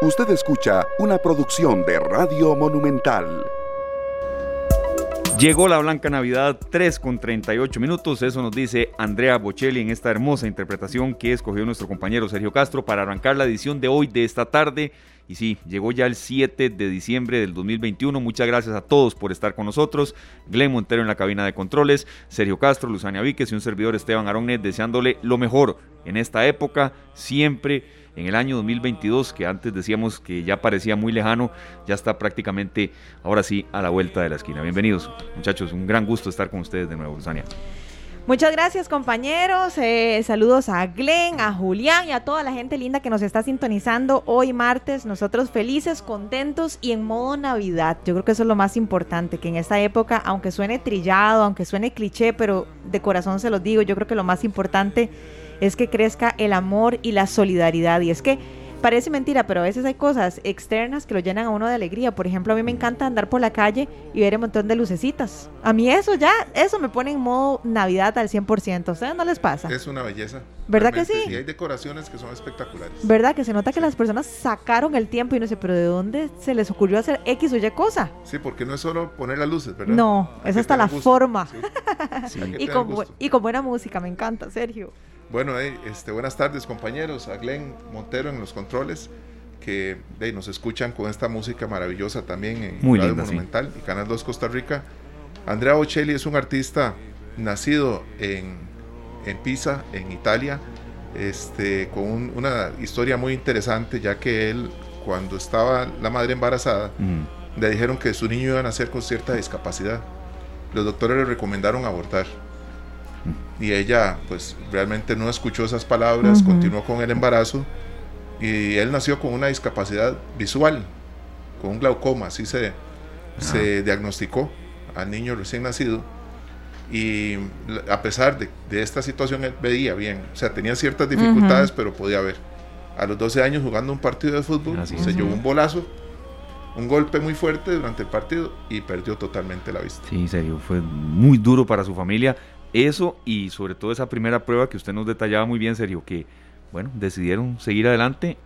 Usted escucha una producción de Radio Monumental. Llegó la Blanca Navidad 3 con 38 minutos, eso nos dice Andrea Bocelli en esta hermosa interpretación que escogió nuestro compañero Sergio Castro para arrancar la edición de hoy de esta tarde. Y sí, llegó ya el 7 de diciembre del 2021. Muchas gracias a todos por estar con nosotros. Glenn Montero en la cabina de controles, Sergio Castro, Luzania Víquez y un servidor Esteban Aronet deseándole lo mejor en esta época, siempre en el año 2022, que antes decíamos que ya parecía muy lejano, ya está prácticamente, ahora sí, a la vuelta de la esquina. Bienvenidos, muchachos, un gran gusto estar con ustedes de nuevo, Luzania. Muchas gracias compañeros, eh, saludos a Glenn, a Julián y a toda la gente linda que nos está sintonizando hoy martes, nosotros felices, contentos y en modo Navidad. Yo creo que eso es lo más importante, que en esta época, aunque suene trillado, aunque suene cliché, pero de corazón se los digo, yo creo que lo más importante es que crezca el amor y la solidaridad. Y es que parece mentira, pero a veces hay cosas externas que lo llenan a uno de alegría. Por ejemplo, a mí me encanta andar por la calle y ver un montón de lucecitas. A mí eso ya, eso me pone en modo Navidad al 100%. ¿A ustedes no les pasa? Es una belleza. ¿Verdad que sí? Sí, hay decoraciones que son espectaculares. ¿Verdad? Que se nota que las personas sacaron el tiempo y no sé, pero ¿de dónde se les ocurrió hacer X o Y cosa? Sí, porque no es solo poner las luces, ¿verdad? No, es hasta la forma. y, con, y con buena música, me encanta, Sergio. Bueno, este, buenas tardes compañeros, a Glenn Montero en los controles, que nos escuchan con esta música maravillosa también en Radio Monumental y Canal 2 Costa Rica. Andrea Bocelli es un artista nacido en, en Pisa, en Italia, este, con una historia muy interesante, ya que él, cuando estaba la madre embarazada, le dijeron que su niño iba a nacer con cierta discapacidad. Los doctores le recomendaron abortar y ella pues realmente no escuchó esas palabras, continuó con el embarazo y él nació con una discapacidad visual, con un glaucoma, así se, se diagnosticó al niño recién nacido y a pesar de, de, esta situación él veía bien, o sea, tenía ciertas dificultades pero podía ver. A los 12 años jugando un partido de fútbol se llevó un bolazo un golpe muy fuerte durante el partido y perdió totalmente la vista. Sí, en serio, fue muy duro para su familia. Eso y sobre todo esa primera prueba que usted nos detallaba muy bien, Sergio, que bueno, decidieron seguir adelante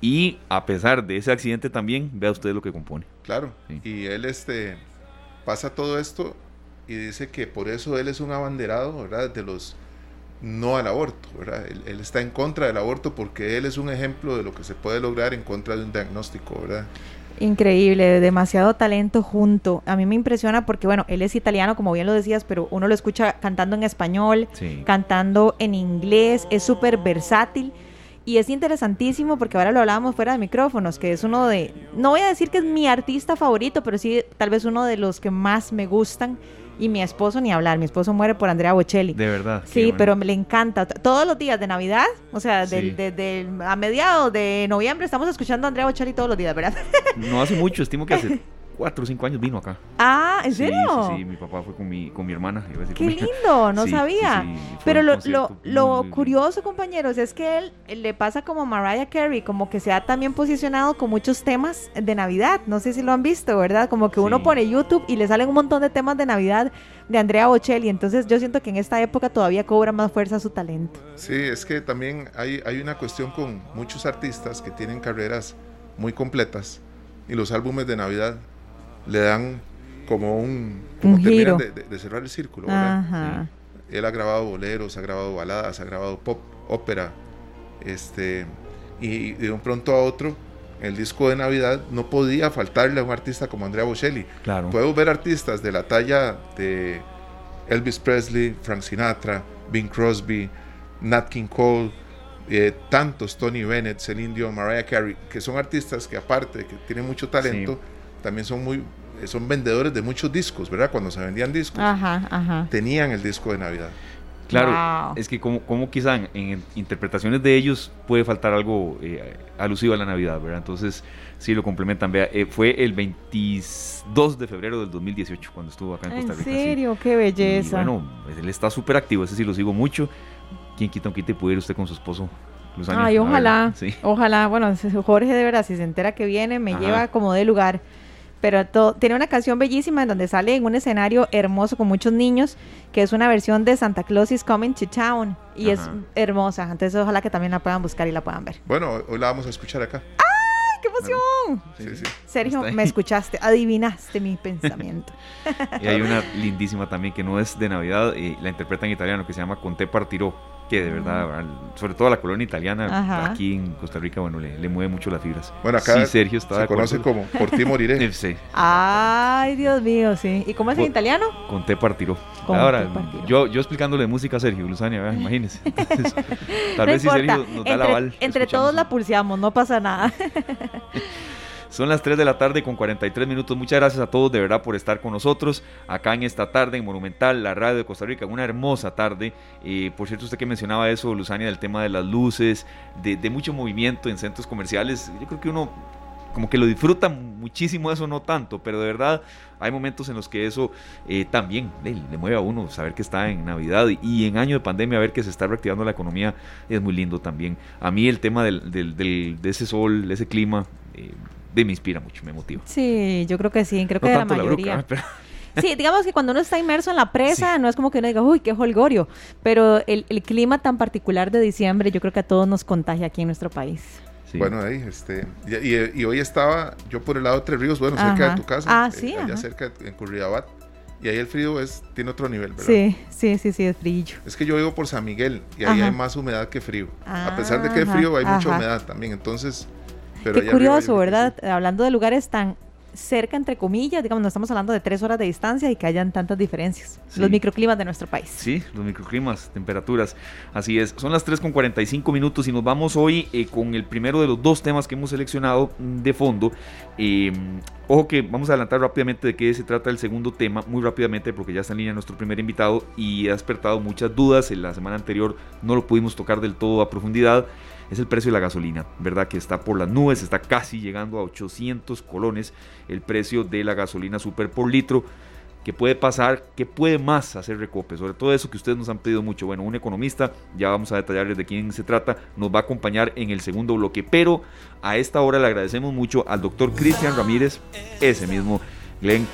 y a pesar de ese accidente también, vea usted lo que compone. Claro, y él este, pasa todo esto y dice que por eso él es un abanderado, ¿verdad? De los no al aborto, ¿verdad? Él, él, está en contra del aborto porque él es un ejemplo de lo que se puede lograr en contra de un diagnóstico, ¿verdad? Increíble, demasiado talento junto. A mí me impresiona porque, bueno, él es italiano, como bien lo decías, pero uno lo escucha cantando en español, cantando en inglés, es súper versátil. Y es interesantísimo porque ahora lo hablábamos fuera de micrófonos, que es uno de, no voy a decir que es mi artista favorito, pero sí tal vez uno de los que más me gustan y mi esposo ni hablar, mi esposo muere por Andrea Bocelli. De verdad. Sí, pero me le encanta. Todos los días de Navidad, o sea, del, a mediados de noviembre estamos escuchando a Andrea Bocelli todos los días, ¿verdad? No hace mucho, estimo que hace cuatro o cinco años vino acá. Ah, ¿en serio? Sí, sí, mi papá fue con mi, con mi hermana. Qué lindo, no sabía. Pero lo, lo, lo curioso, compañeros, es que él, le pasa como Mariah Carey, como que se ha también posicionado con muchos temas de Navidad. No sé si lo han visto, ¿verdad? Como que uno pone YouTube y le salen un montón de temas de Navidad de Andrea Bocelli. Entonces yo siento que en esta época todavía cobra más fuerza su talento. Sí, es que también hay, hay una cuestión con muchos artistas que tienen carreras muy completas y los álbumes de Navidad le dan como un, como giro. De, cerrar el círculo. Él ha grabado boleros, ha grabado baladas, ha grabado pop, ópera, este, y de un pronto a otro, el disco de Navidad no podía faltarle a un artista como Andrea Bocelli. Claro. Puedo ver artistas de la talla de Elvis Presley, Frank Sinatra, Bing Crosby, Nat King Cole, eh, tantos Tony Bennett, Celine Dion, Mariah Carey, que son artistas que aparte de que tienen mucho talento, también son muy son vendedores de muchos discos, ¿verdad? Cuando se vendían discos, tenían el disco de Navidad. Claro, es que como, como quizá en, interpretaciones de ellos puede faltar algo eh, alusivo a la Navidad, ¿verdad? Entonces, sí lo complementan. Vea, eh, fue el 22 de febrero del 2018 cuando estuvo acá en Costa Rica. ¿En serio? ¡Qué belleza! bueno, pues, él está súper activo, ese sí lo sigo mucho. ¿Quién quita un quite puede ir usted con su esposo Ay, ojalá, ojalá, bueno, Jorge de verdad, si se entera que viene, me lleva como de lugar. Pero tiene una canción bellísima en donde sale en un escenario hermoso con muchos niños, que es una versión de Santa Claus is Coming to Town. Y es hermosa. Entonces ojalá que también la puedan buscar y la puedan ver. Bueno, hoy la vamos a escuchar acá. ¡Ay, qué emoción! Sergio, me escuchaste, adivinaste mi pensamiento. y hay una lindísima también que no es de Navidad, y la interpreta en italiano, que se llama Conte Partiró que de verdad, sobre todo la colonia italiana, aquí en Costa Rica, bueno, le, mueve mucho las fibras. Bueno, acá Sergio está se conoce como Por ti moriré. sí. Ay, Dios mío, sí. ¿Y cómo es en italiano? Con te partiró. Ahora, yo, yo explicándole música a Sergio, Luzania, imagínese. tal vez si Sergio nos da la val. Entre todos la pulseamos, no pasa nada. Son las 3 de la tarde con 43 minutos. Muchas gracias a todos de verdad por estar con nosotros acá en esta tarde en Monumental, la radio de Costa Rica. Una hermosa tarde. Eh, por cierto, usted que mencionaba eso, Luzania, del tema de las luces, de, mucho movimiento en centros comerciales. Yo creo que uno como que lo disfruta muchísimo eso, no tanto, pero de verdad hay momentos en los que eso eh, también le, mueve a uno, saber que está en Navidad y en año de pandemia, ver que se está reactivando la economía es muy lindo también. A mí el tema del, de ese sol, de ese clima, eh, de me inspira mucho, me motiva. Sí, yo creo que sí, creo que de la mayoría. Sí, digamos que cuando uno está inmerso en la presa, no es como que uno diga, uy, qué holgorio, pero el, clima tan particular de diciembre yo creo que a todos nos contagia aquí en nuestro país. Bueno, ahí, este, y, hoy estaba yo por el lado de Tres Ríos, bueno, cerca de tu casa, ah, sí, eh, allá cerca en Curridabat, y ahí el frío es, tiene otro nivel, ¿verdad? Sí, sí, sí, sí, es frío. Es que yo vivo por San Miguel y ahí hay más humedad que frío. a pesar de que hay frío, hay mucha humedad también, entonces Qué curioso, ¿verdad? Hablando de lugares tan cerca, entre comillas, digamos, no estamos hablando de tres horas de distancia y que hayan tantas diferencias. Los microclimas de nuestro país. Sí, los microclimas, temperaturas. Así es. Son las 3 con 45 minutos y nos vamos hoy eh, con el primero de los dos temas que hemos seleccionado mm, de fondo. Em, ojo que vamos a adelantar rápidamente de qué se trata el segundo tema, muy rápidamente porque ya está en línea nuestro primer invitado y ha despertado muchas dudas. En la semana anterior no lo pudimos tocar del todo a profundidad es el precio de la gasolina, ¿verdad? Que está por las nubes, está casi llegando a 800 colones el precio de la gasolina super por litro. ¿Qué puede pasar? ¿Qué puede más hacer Recope? Sobre todo eso que ustedes nos han pedido mucho. Bueno, un economista, ya vamos a detallarles de quién se trata, nos va a acompañar en el segundo bloque. Pero a esta hora le agradecemos mucho al doctor Cristian Ramírez, ese mismo Glenn,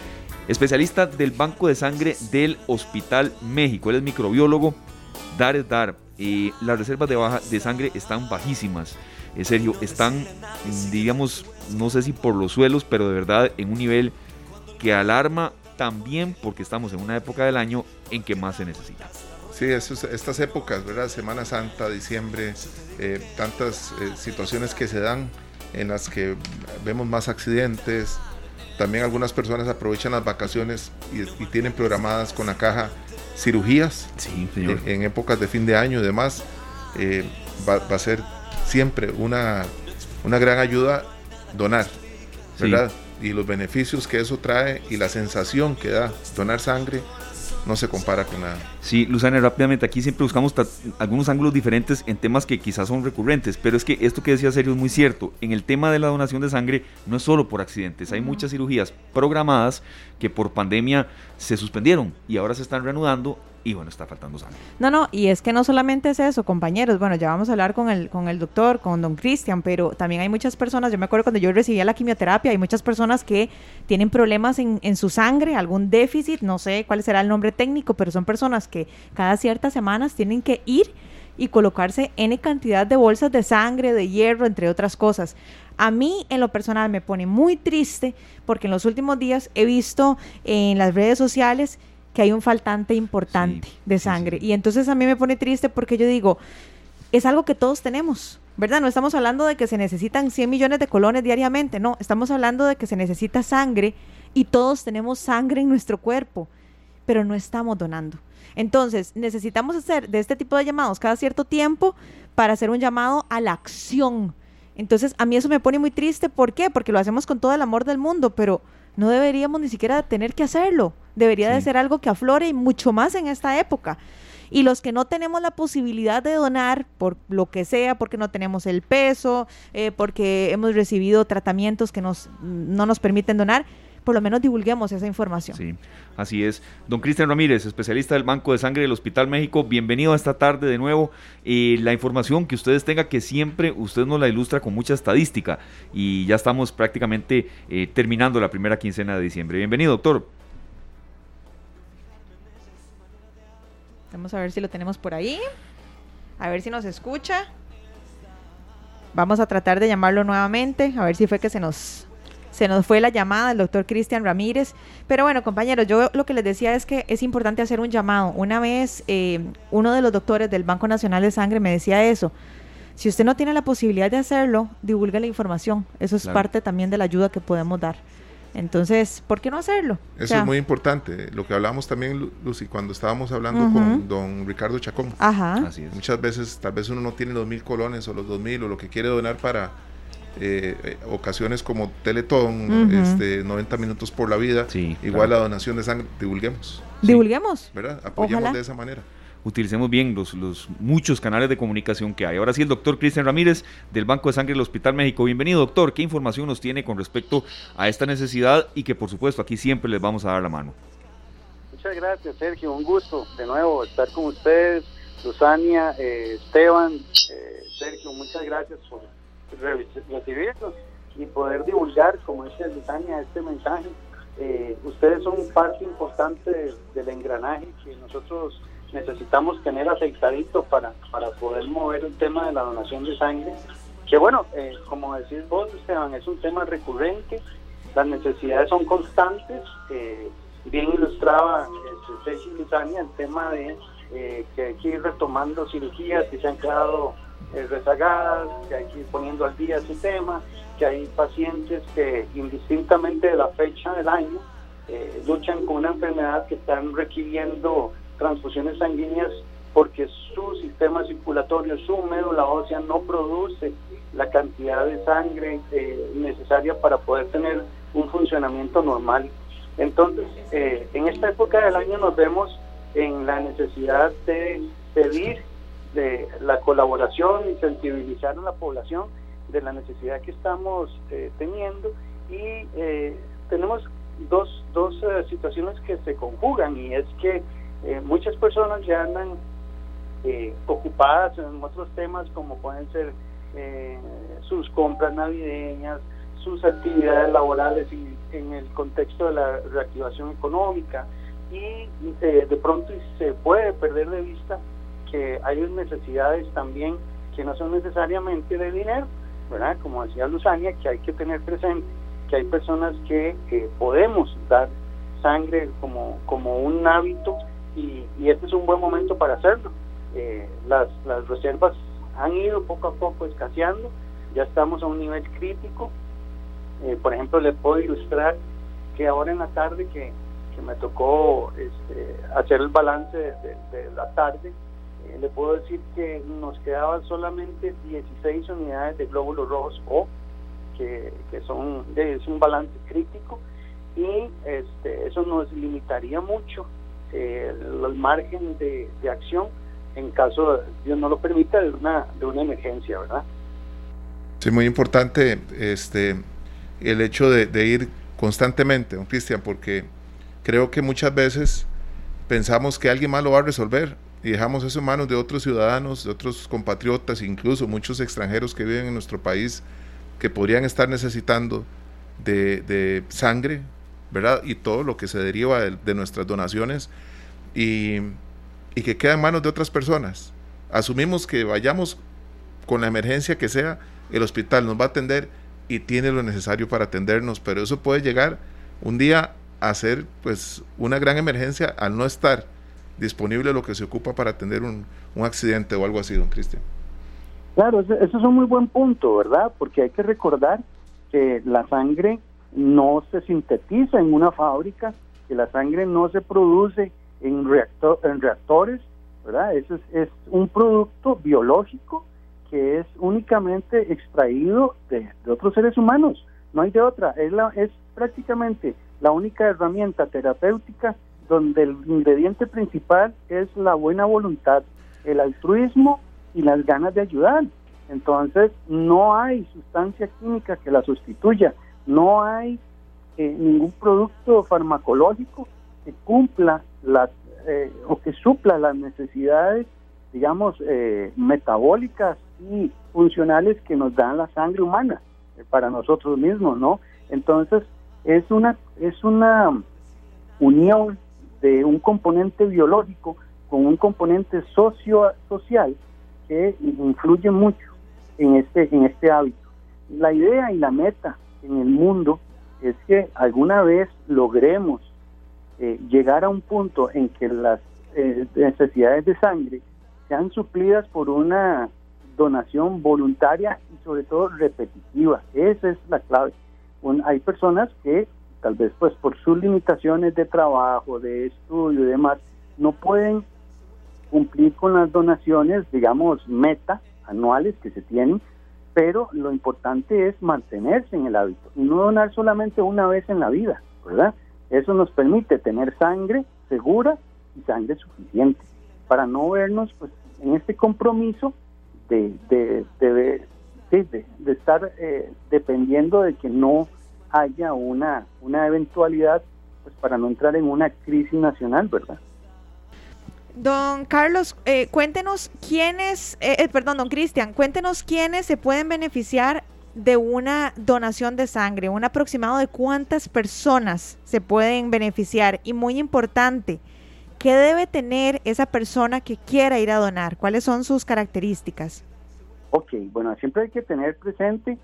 especialista del Banco de Sangre del Hospital México. Él es microbiólogo. Dar es dar y las reservas de, baja, de sangre están bajísimas. En serio, están, digamos, no sé si por los suelos, pero de verdad en un nivel que alarma también porque estamos en una época del año en que más se necesita. Sí, estas épocas, ¿verdad? Semana Santa, diciembre, eh, tantas eh, situaciones que se dan en las que vemos más accidentes. También algunas personas aprovechan las vacaciones y tienen programadas con la caja cirugías En, épocas de fin de año y demás, eh, va, a ser siempre una, una gran ayuda donar, ¿verdad? Y los beneficios que eso trae y la sensación que da donar sangre no se compara con nada. Sí, Luzana, rápidamente, aquí siempre buscamos algunos ángulos diferentes en temas que quizás son recurrentes, pero es que esto que decía Sergio es muy cierto. En el tema de la donación de sangre no es solo por accidentes, hay muchas cirugías programadas que por pandemia se suspendieron y ahora se están reanudando y bueno, está faltando sangre. No, no, y es que no solamente es eso, compañeros, bueno, ya vamos a hablar con el, con el doctor, con don Cristian, pero también hay muchas personas, yo me acuerdo cuando yo recibía la quimioterapia, hay muchas personas que tienen problemas en, en su sangre, algún déficit, no sé cuál será el nombre técnico, pero son personas que cada ciertas semanas tienen que ir y colocarse N cantidad de bolsas de sangre, de hierro, entre otras cosas. A mí en lo personal me pone muy triste porque en los últimos días he visto en las redes sociales que hay un faltante importante de sangre. Y entonces a mí me pone triste porque yo digo, es algo que todos tenemos, ¿verdad? No estamos hablando de que se necesitan 100 millones de colones diariamente, no, estamos hablando de que se necesita sangre y todos tenemos sangre en nuestro cuerpo, pero no estamos donando. Entonces, necesitamos hacer de este tipo de llamados cada cierto tiempo para hacer un llamado a la acción. Entonces, a mí eso me pone muy triste. ¿Por qué? Porque lo hacemos con todo el amor del mundo, pero no deberíamos ni siquiera tener que hacerlo. Debería de ser algo que aflore y mucho más en esta época. Y los que no tenemos la posibilidad de donar, por lo que sea, porque no tenemos el peso, eh, porque hemos recibido tratamientos que nos, no nos permiten donar, por lo menos divulguemos esa información. Sí, así es. Don Cristian Ramírez, especialista del Banco de Sangre del Hospital México, bienvenido a esta tarde de nuevo. y la información que ustedes tengan, que siempre usted nos la ilustra con mucha estadística. Y ya estamos prácticamente eh, terminando la primera quincena de diciembre. Bienvenido, doctor. Vamos a ver si lo tenemos por ahí. A ver si nos escucha. vamos a tratar de llamarlo nuevamente, a ver si fue que se nos se nos fue la llamada del doctor Cristian Ramírez. Pero bueno, compañeros, yo lo que les decía es que es importante hacer un llamado. Una vez eh, uno de los doctores del Banco Nacional de Sangre me decía eso. Si usted no tiene la posibilidad de hacerlo, divulgue la información. Eso es parte también de la ayuda que podemos dar. Entonces, ¿por qué no hacerlo? Eso es muy importante. Lo que hablamos también, Lucy, cuando estábamos hablando con don Ricardo Chacón. Ajá. Muchas veces, tal vez uno no tiene los mil colones o los dos mil o lo que quiere donar para eh, eh, ocasiones como Teletón, este, 90 minutos por la vida, igual la donación de sangre, divulguemos. Divulguemos. ¿Verdad? Apoyemos de esa manera. Utilicemos bien los, los muchos canales de comunicación que hay. Ahora sí, el doctor Cristian Ramírez del Banco de Sangre del Hospital México. Bienvenido, doctor. ¿Qué información nos tiene con respecto a esta necesidad y que, por supuesto, aquí siempre les vamos a dar la mano? Muchas gracias, Sergio. Un gusto de nuevo estar con ustedes. Susania, eh, Esteban, Sergio, muchas gracias por recibirlos y poder divulgar, como dice Lutania, este mensaje. Eh, ustedes son parte importante del engranaje que nosotros necesitamos tener aceitadito para, para poder mover el tema de la donación de sangre. Que bueno, eh, como decís vos, Esteban, es un tema recurrente, las necesidades son constantes. Eh, bien ilustraba Ceci Lutania el tema de que hay que ir retomando cirugías que se han quedado eh, rezagadas, que hay que ir poniendo al día ese tema, que hay pacientes que indistintamente de la fecha del año eh, luchan con una enfermedad que están requiriendo transfusiones sanguíneas porque su sistema circulatorio, su médula ósea no produce la cantidad de sangre eh, necesaria para poder tener un funcionamiento normal. Entonces, en esta época del año nos vemos en la necesidad de pedir de la colaboración y sensibilizar a la población de la necesidad que estamos eh, teniendo. Y eh, tenemos dos, dos eh, situaciones que se conjugan y es que muchas personas ya andan ocupadas en otros temas como pueden ser sus compras navideñas, sus actividades laborales y en el contexto de la reactivación económica y de pronto se puede perder de vista que hay necesidades también que no son necesariamente de dinero, ¿verdad? Como decía Luzania, que hay que tener presente que hay personas que podemos dar sangre como, como un hábito y, este es un buen momento para hacerlo. Eh, las, las reservas han ido poco a poco escaseando, ya estamos a un nivel crítico. Eh, por ejemplo, le puedo ilustrar que ahora en la tarde que, que me tocó este, hacer el balance de la tarde, eh, le puedo decir que nos quedaban solamente 16 unidades de glóbulos rojos O, que, son es un balance crítico, y este, eso nos limitaría mucho eh, el, margen de, acción en caso, Dios no lo permita, de una, de una emergencia, ¿verdad? Sí, muy importante este, el hecho de, de ir constantemente, don Cristian, porque creo que muchas veces pensamos que alguien más lo va a resolver y dejamos eso en manos de otros ciudadanos, de otros compatriotas, incluso muchos extranjeros que viven en nuestro país que podrían estar necesitando de, sangre, ¿verdad? Y todo lo que se deriva de, nuestras donaciones y, y, que queda en manos de otras personas. Asumimos que vayamos con la emergencia que sea, el hospital nos va a atender y tiene lo necesario para atendernos, pero eso puede llegar un día a ser pues una gran emergencia al no estar disponible lo que se ocupa para atender un, accidente o algo así, don Cristian. Claro, eso, es un muy buen punto, ¿verdad? Porque hay que recordar que la sangre no se sintetiza en una fábrica, que la sangre no se produce en, reactor, en reactores, ¿verdad? Eso es, es, un producto biológico que es únicamente extraído de, de, otros seres humanos, no hay de otra, es, la, es prácticamente la única herramienta terapéutica donde el ingrediente principal es la buena voluntad, el altruismo y las ganas de ayudar. Entonces, no hay sustancia química que la sustituya, no hay eh, ningún producto farmacológico que cumpla las eh, o que supla las necesidades, digamos, eh, metabólicas y funcionales que nos dan la sangre humana para nosotros mismos, ¿no? Entonces, es una es una unión de un componente biológico con un componente socio social que influye mucho en este, en este hábito. La idea y la meta en el mundo es que alguna vez logremos eh, llegar a un punto en que las eh, necesidades de sangre sean suplidas por una donación voluntaria y sobre todo repetitiva. Esa es la clave. hay personas que tal vez pues por sus limitaciones de trabajo, de estudio y demás, no pueden cumplir con las donaciones, digamos, meta anuales que se tienen, pero lo importante es mantenerse en el hábito y no donar solamente una vez en la vida, ¿verdad? Eso nos permite tener sangre segura y sangre suficiente para no vernos pues en este compromiso de, de, de, estar eh, dependiendo de que no haya una, una eventualidad pues para no entrar en una crisis nacional, ¿verdad? Don Carlos, eh, cuéntenos quiénes, eh, eh, perdón, don Cristian, cuéntenos quiénes se pueden beneficiar de una donación de sangre, un aproximado de cuántas personas se pueden beneficiar y muy importante, ¿qué debe tener esa persona que quiera ir a donar? ¿Cuáles son sus características? Ok, bueno, siempre hay que tener presente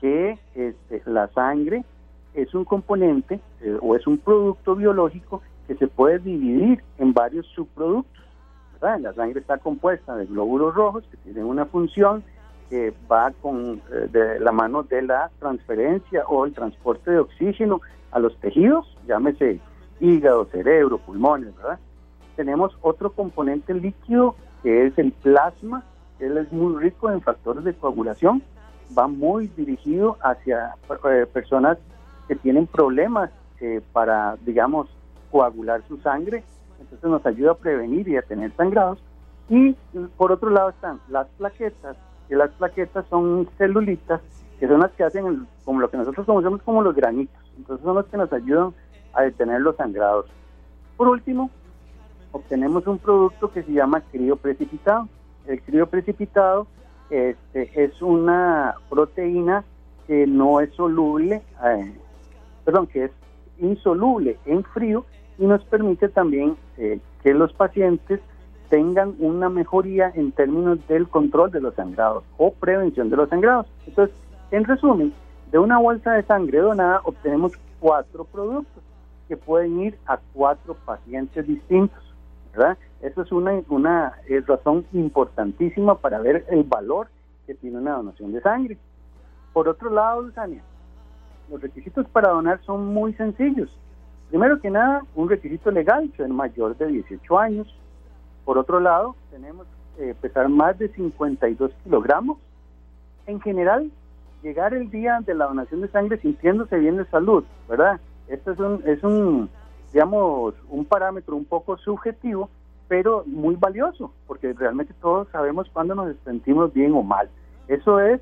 que este, la sangre es un componente o es un producto biológico que se puede dividir en varios subproductos. La sangre está compuesta de glóbulos rojos que tienen una función que va con eh, de la mano de la transferencia o el transporte de oxígeno a los tejidos, llámese hígado, cerebro, pulmones, ¿verdad? Tenemos otro componente líquido que es el plasma, él es muy rico en factores de coagulación, va muy dirigido hacia eh, personas que tienen problemas eh, para, digamos, coagular su sangre entonces nos ayuda a prevenir y a tener sangrados. Y por otro lado están las plaquetas, que las plaquetas son celulitas, que son las que hacen como lo que nosotros conocemos como los granitos. Entonces son los que nos ayudan a detener los sangrados. Por último, obtenemos un producto que se llama crío precipitado. El crío precipitado este, es una proteína que no es soluble, eh, perdón, que es insoluble en frío y nos permite también eh, que los pacientes tengan una mejoría en términos del control de los sangrados o prevención de los sangrados. Entonces, en resumen, de una bolsa de sangre donada obtenemos cuatro productos que pueden ir a cuatro pacientes distintos. ¿verdad? Eso es una, una razón importantísima para ver el valor que tiene una donación de sangre. Por otro lado, Luzania, los requisitos para donar son muy sencillos. Primero que nada, un requisito legal, ser mayor de 18 años. Por otro lado, tenemos que pesar más de 52 kilogramos. En general, llegar el día de la donación de sangre sintiéndose bien de salud, ¿verdad? Esto es un, es un digamos, un parámetro un poco subjetivo, pero muy valioso, porque realmente todos sabemos cuándo nos sentimos bien o mal. Eso es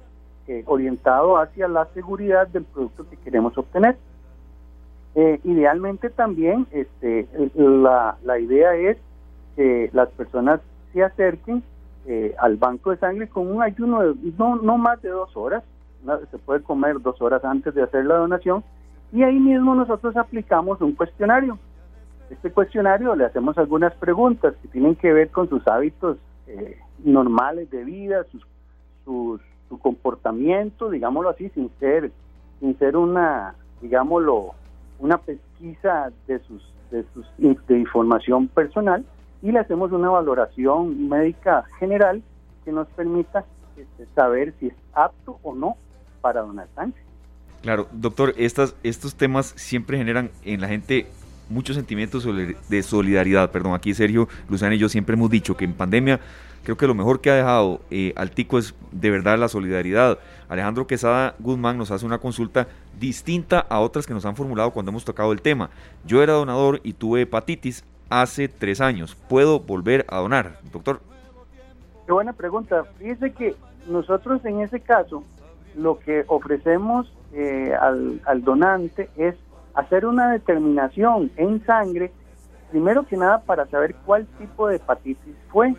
eh, orientado hacia la seguridad del producto que queremos obtener. Eh, idealmente también este, la, la, idea es que las personas se acerquen eh, al banco de sangre con un ayuno de no, no más de dos horas, se puede comer dos horas antes de hacer la donación y ahí mismo nosotros aplicamos un cuestionario. Este cuestionario le hacemos algunas preguntas que tienen que ver con sus hábitos eh, normales de vida, sus, sus, su comportamiento, digámoslo así, sin ser, sin ser una, digámoslo, una pesquisa de sus, de sus de información personal y le hacemos una valoración médica general que nos permita este, saber si es apto o no para donar sangre. Claro, doctor, estas, estos temas siempre generan en la gente muchos sentimientos de solidaridad. Perdón, aquí Sergio, Luciana y yo siempre hemos dicho que en pandemia creo que lo mejor que ha dejado eh, al tico es de verdad la solidaridad. Alejandro Quesada Guzmán nos hace una consulta distinta a otras que nos han formulado cuando hemos tocado el tema. Yo era donador y tuve hepatitis hace tres años. ¿Puedo volver a donar, doctor? Qué buena pregunta. Fíjese que nosotros en ese caso lo que ofrecemos eh, al donante es hacer una determinación en sangre, primero que nada para saber cuál tipo de hepatitis fue,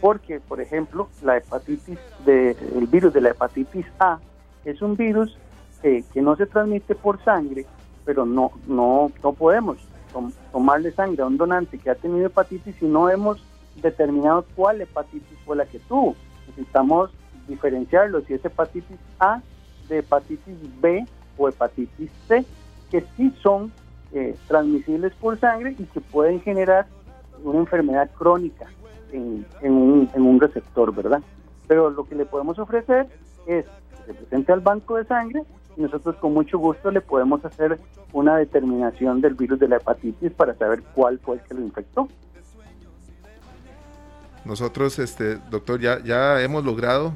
porque por ejemplo la hepatitis de, el virus de la hepatitis A es un virus eh, que no se transmite por sangre, pero no no no podemos tomarle sangre a un donante que ha tenido hepatitis si no hemos determinado cuál hepatitis fue la que tuvo. Necesitamos diferenciarlo si es hepatitis A de hepatitis B o hepatitis C, que sí son eh, transmisibles por sangre y que pueden generar una enfermedad crónica en, un, en un receptor, ¿verdad? Pero lo que le podemos ofrecer es que se presente al banco de sangre y nosotros con mucho gusto le podemos hacer una determinación del virus de la hepatitis para saber cuál fue el que lo infectó. Nosotros, este, doctor, ya, ya hemos logrado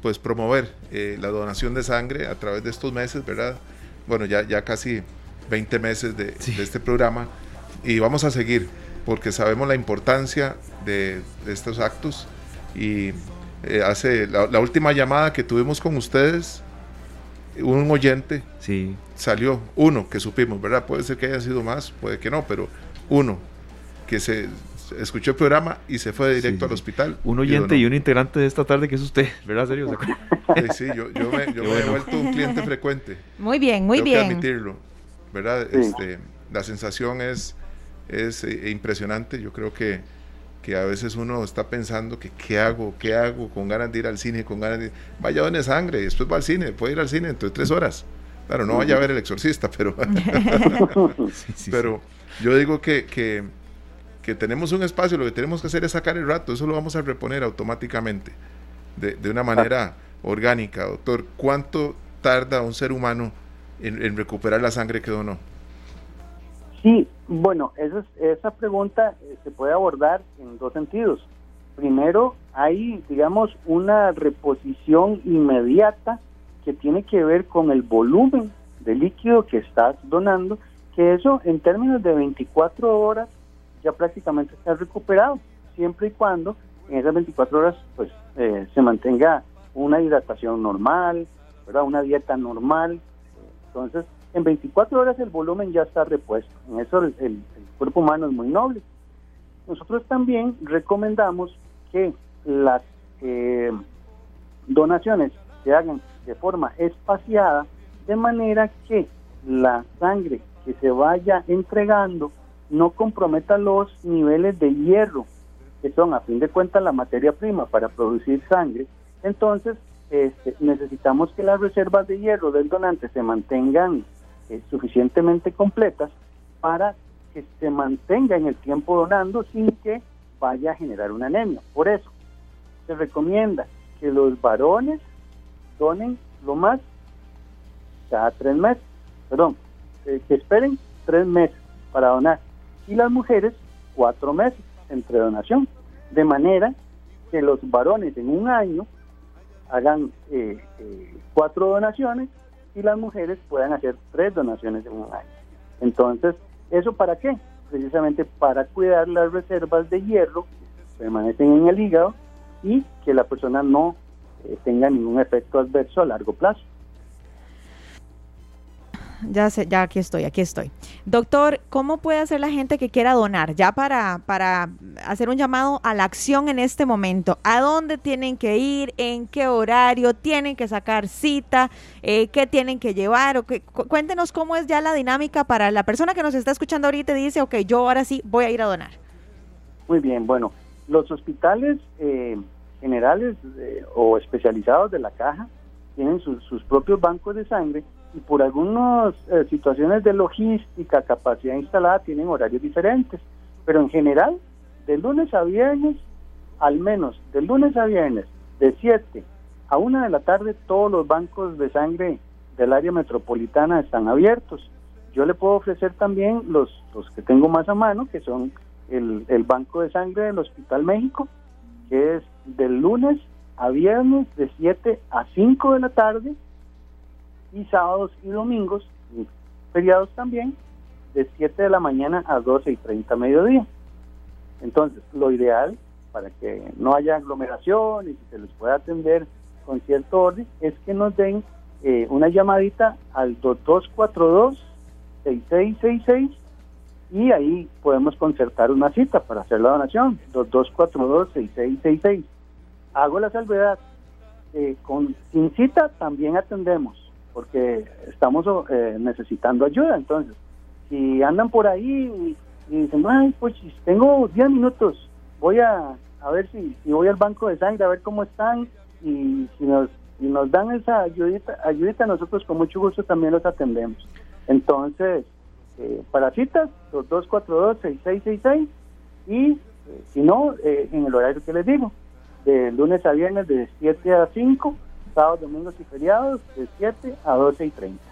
pues promover eh, la donación de sangre a través de estos meses, ¿verdad? Bueno, ya, ya casi 20 meses de, este programa y vamos a seguir porque sabemos la importancia de, estos actos y eh, hace la, última llamada que tuvimos con ustedes un oyente sí. salió, uno que supimos, ¿verdad? Puede ser que haya sido más, puede que no, pero uno que se escuchó el programa y se fue directo al hospital. Un oyente y, un integrante de esta tarde que es usted, ¿verdad? ¿Serio? Sí, yo, me, he vuelto un cliente frecuente. Muy bien, muy bien. Que admitirlo, ¿verdad? Este, la sensación es, es eh, impresionante. Yo creo que que a veces uno está pensando que qué hago, qué hago, con ganas de ir al cine, con ganas de... Vaya a sangre después va al cine, puede ir al cine dentro de tres horas. Claro, no vaya a ver el exorcista, pero... pero yo digo que, que, que, tenemos un espacio, lo que tenemos que hacer es sacar el rato, eso lo vamos a reponer automáticamente, de, de una manera orgánica. Doctor, ¿cuánto tarda un ser humano en, en recuperar la sangre que donó? Sí, bueno, esa, esa pregunta eh, se puede abordar en dos sentidos. Primero, hay, digamos, una reposición inmediata que tiene que ver con el volumen de líquido que estás donando, que eso en términos de 24 horas ya prácticamente está recuperado, siempre y cuando en esas 24 horas pues eh, se mantenga una hidratación normal, ¿verdad? una dieta normal. Entonces, en 24 horas el volumen ya está repuesto. En eso el, cuerpo humano es muy noble. Nosotros también recomendamos que las eh, donaciones se hagan de forma espaciada, de manera que la sangre que se vaya entregando no comprometa los niveles de hierro, que son a fin de cuentas la materia prima para producir sangre. Entonces, este, necesitamos que las reservas de hierro del donante se mantengan eh, suficientemente completas para que se mantenga en el tiempo donando sin que vaya a generar una anemia. Por eso, se recomienda que los varones donen lo más cada tres meses, perdón, eh, que esperen tres meses para donar y las mujeres cuatro meses entre donación, de manera que los varones en un año hagan eh, cuatro donaciones y las mujeres puedan hacer tres donaciones en un año. Entonces, ¿eso para qué? Precisamente para cuidar las reservas de hierro que permanecen en el hígado y que la persona no eh, tenga ningún efecto adverso a largo plazo ya sé, ya aquí estoy, aquí estoy. Doctor, ¿cómo puede hacer la gente que quiera donar? Ya para, para hacer un llamado a la acción en este momento. ¿A dónde tienen que ir? ¿En qué horario? ¿Tienen que sacar cita? Eh, ¿Qué tienen que llevar? O cuéntenos cómo es ya la dinámica para la persona que nos está escuchando ahorita y dice, ok, yo ahora sí voy a ir a donar. Muy bien, bueno, los hospitales eh, generales eh, o especializados de la caja tienen sus propios bancos de sangre y por algunas eh, situaciones de logística, capacidad instalada, tienen horarios diferentes. Pero en general, de lunes a viernes, al menos de lunes a viernes, de 7 a 1 de la tarde, todos los bancos de sangre del área metropolitana están abiertos. Yo le puedo ofrecer también los, los que tengo más a mano, que son el, el Banco de Sangre del Hospital México, que es del lunes a viernes de 7 a 5 de la tarde y sábados y domingos, feriados también, de 7 de la mañana a 12 y 30 mediodía. Entonces, lo ideal para que no haya aglomeración y se les pueda atender con cierto orden es que nos den eh, una llamadita al 2242-6666 y ahí podemos concertar una cita para hacer la donación, 2242-6666. Hago la salvedad, eh, con, sin cita también atendemos porque estamos eh, necesitando ayuda. Entonces, si andan por ahí y, dicen, ay, pues tengo 10 minutos, voy a, a ver si, voy al banco de sangre a ver cómo están y si nos, dan esa ayudita, ayudita, nosotros con mucho gusto también los atendemos. Entonces, eh, para citas, los 242-6666 y eh, si no, en el horario que les digo, de lunes a viernes de 7 a 5, sábados, domingos y feriados de 7 a 12 y 30.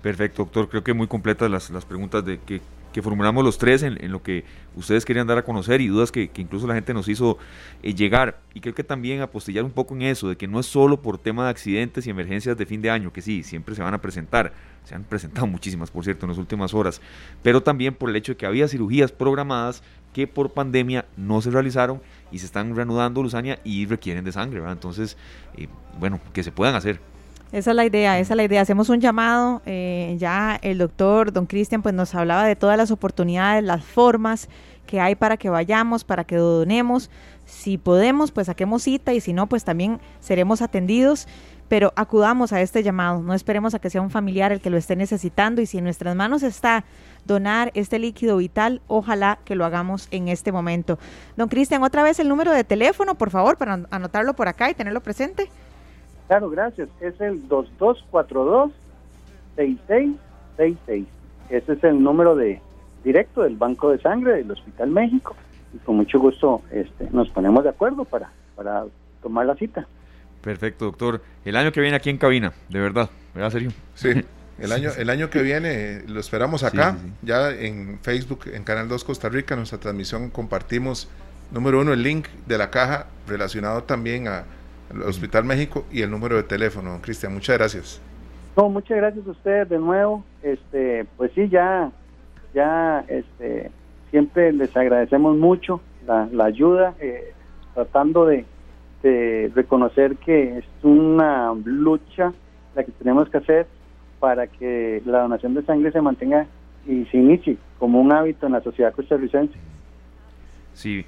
Perfecto, doctor. Creo que muy completas las, las preguntas de que, que formulamos los tres en, en, lo que ustedes querían dar a conocer y dudas que, que incluso la gente nos hizo eh, llegar. Y creo que también apostillar un poco en eso, de que no es solo por tema de accidentes y emergencias de fin de año, que sí, siempre se van a presentar. Se han presentado muchísimas, por cierto, en las últimas horas. Pero también por el hecho de que había cirugías programadas que por pandemia no se realizaron y se están reanudando, Luzania, y requieren de sangre, ¿verdad? Entonces, eh, bueno, que se puedan hacer. Esa es la idea, esa es la idea. Hacemos un llamado, eh, ya el doctor don Cristian pues nos hablaba de todas las oportunidades, las formas que hay para que vayamos, para que donemos. Si podemos, pues saquemos cita y si no, pues también seremos atendidos. Pero acudamos a este llamado, no esperemos a que sea un familiar el que lo esté necesitando y si en nuestras manos está donar este líquido vital, ojalá que lo hagamos en este momento. Don Cristian, otra vez el número de teléfono, por favor, para anotarlo por acá y tenerlo presente. Claro, gracias. Es el 2242-6666. Ese es el número de directo del Banco de Sangre del Hospital México. Y con mucho gusto este, nos ponemos de acuerdo para, para tomar la cita. Perfecto, doctor. El año que viene aquí en cabina, de verdad, ¿verdad, serio? Sí. El año, el año que viene lo esperamos acá, sí, sí, sí. ya en Facebook, en Canal 2 Costa Rica, nuestra transmisión compartimos, número uno, el link de la caja relacionado también a, al Hospital México y el número de teléfono. Cristian, muchas gracias. No, muchas gracias a ustedes de nuevo. Este, pues sí, ya, ya, este, siempre les agradecemos mucho la, la ayuda, eh, tratando de, de reconocer que es una lucha la que tenemos que hacer para que la donación de sangre se mantenga y se inicie como un hábito en la sociedad costarricense. Sí,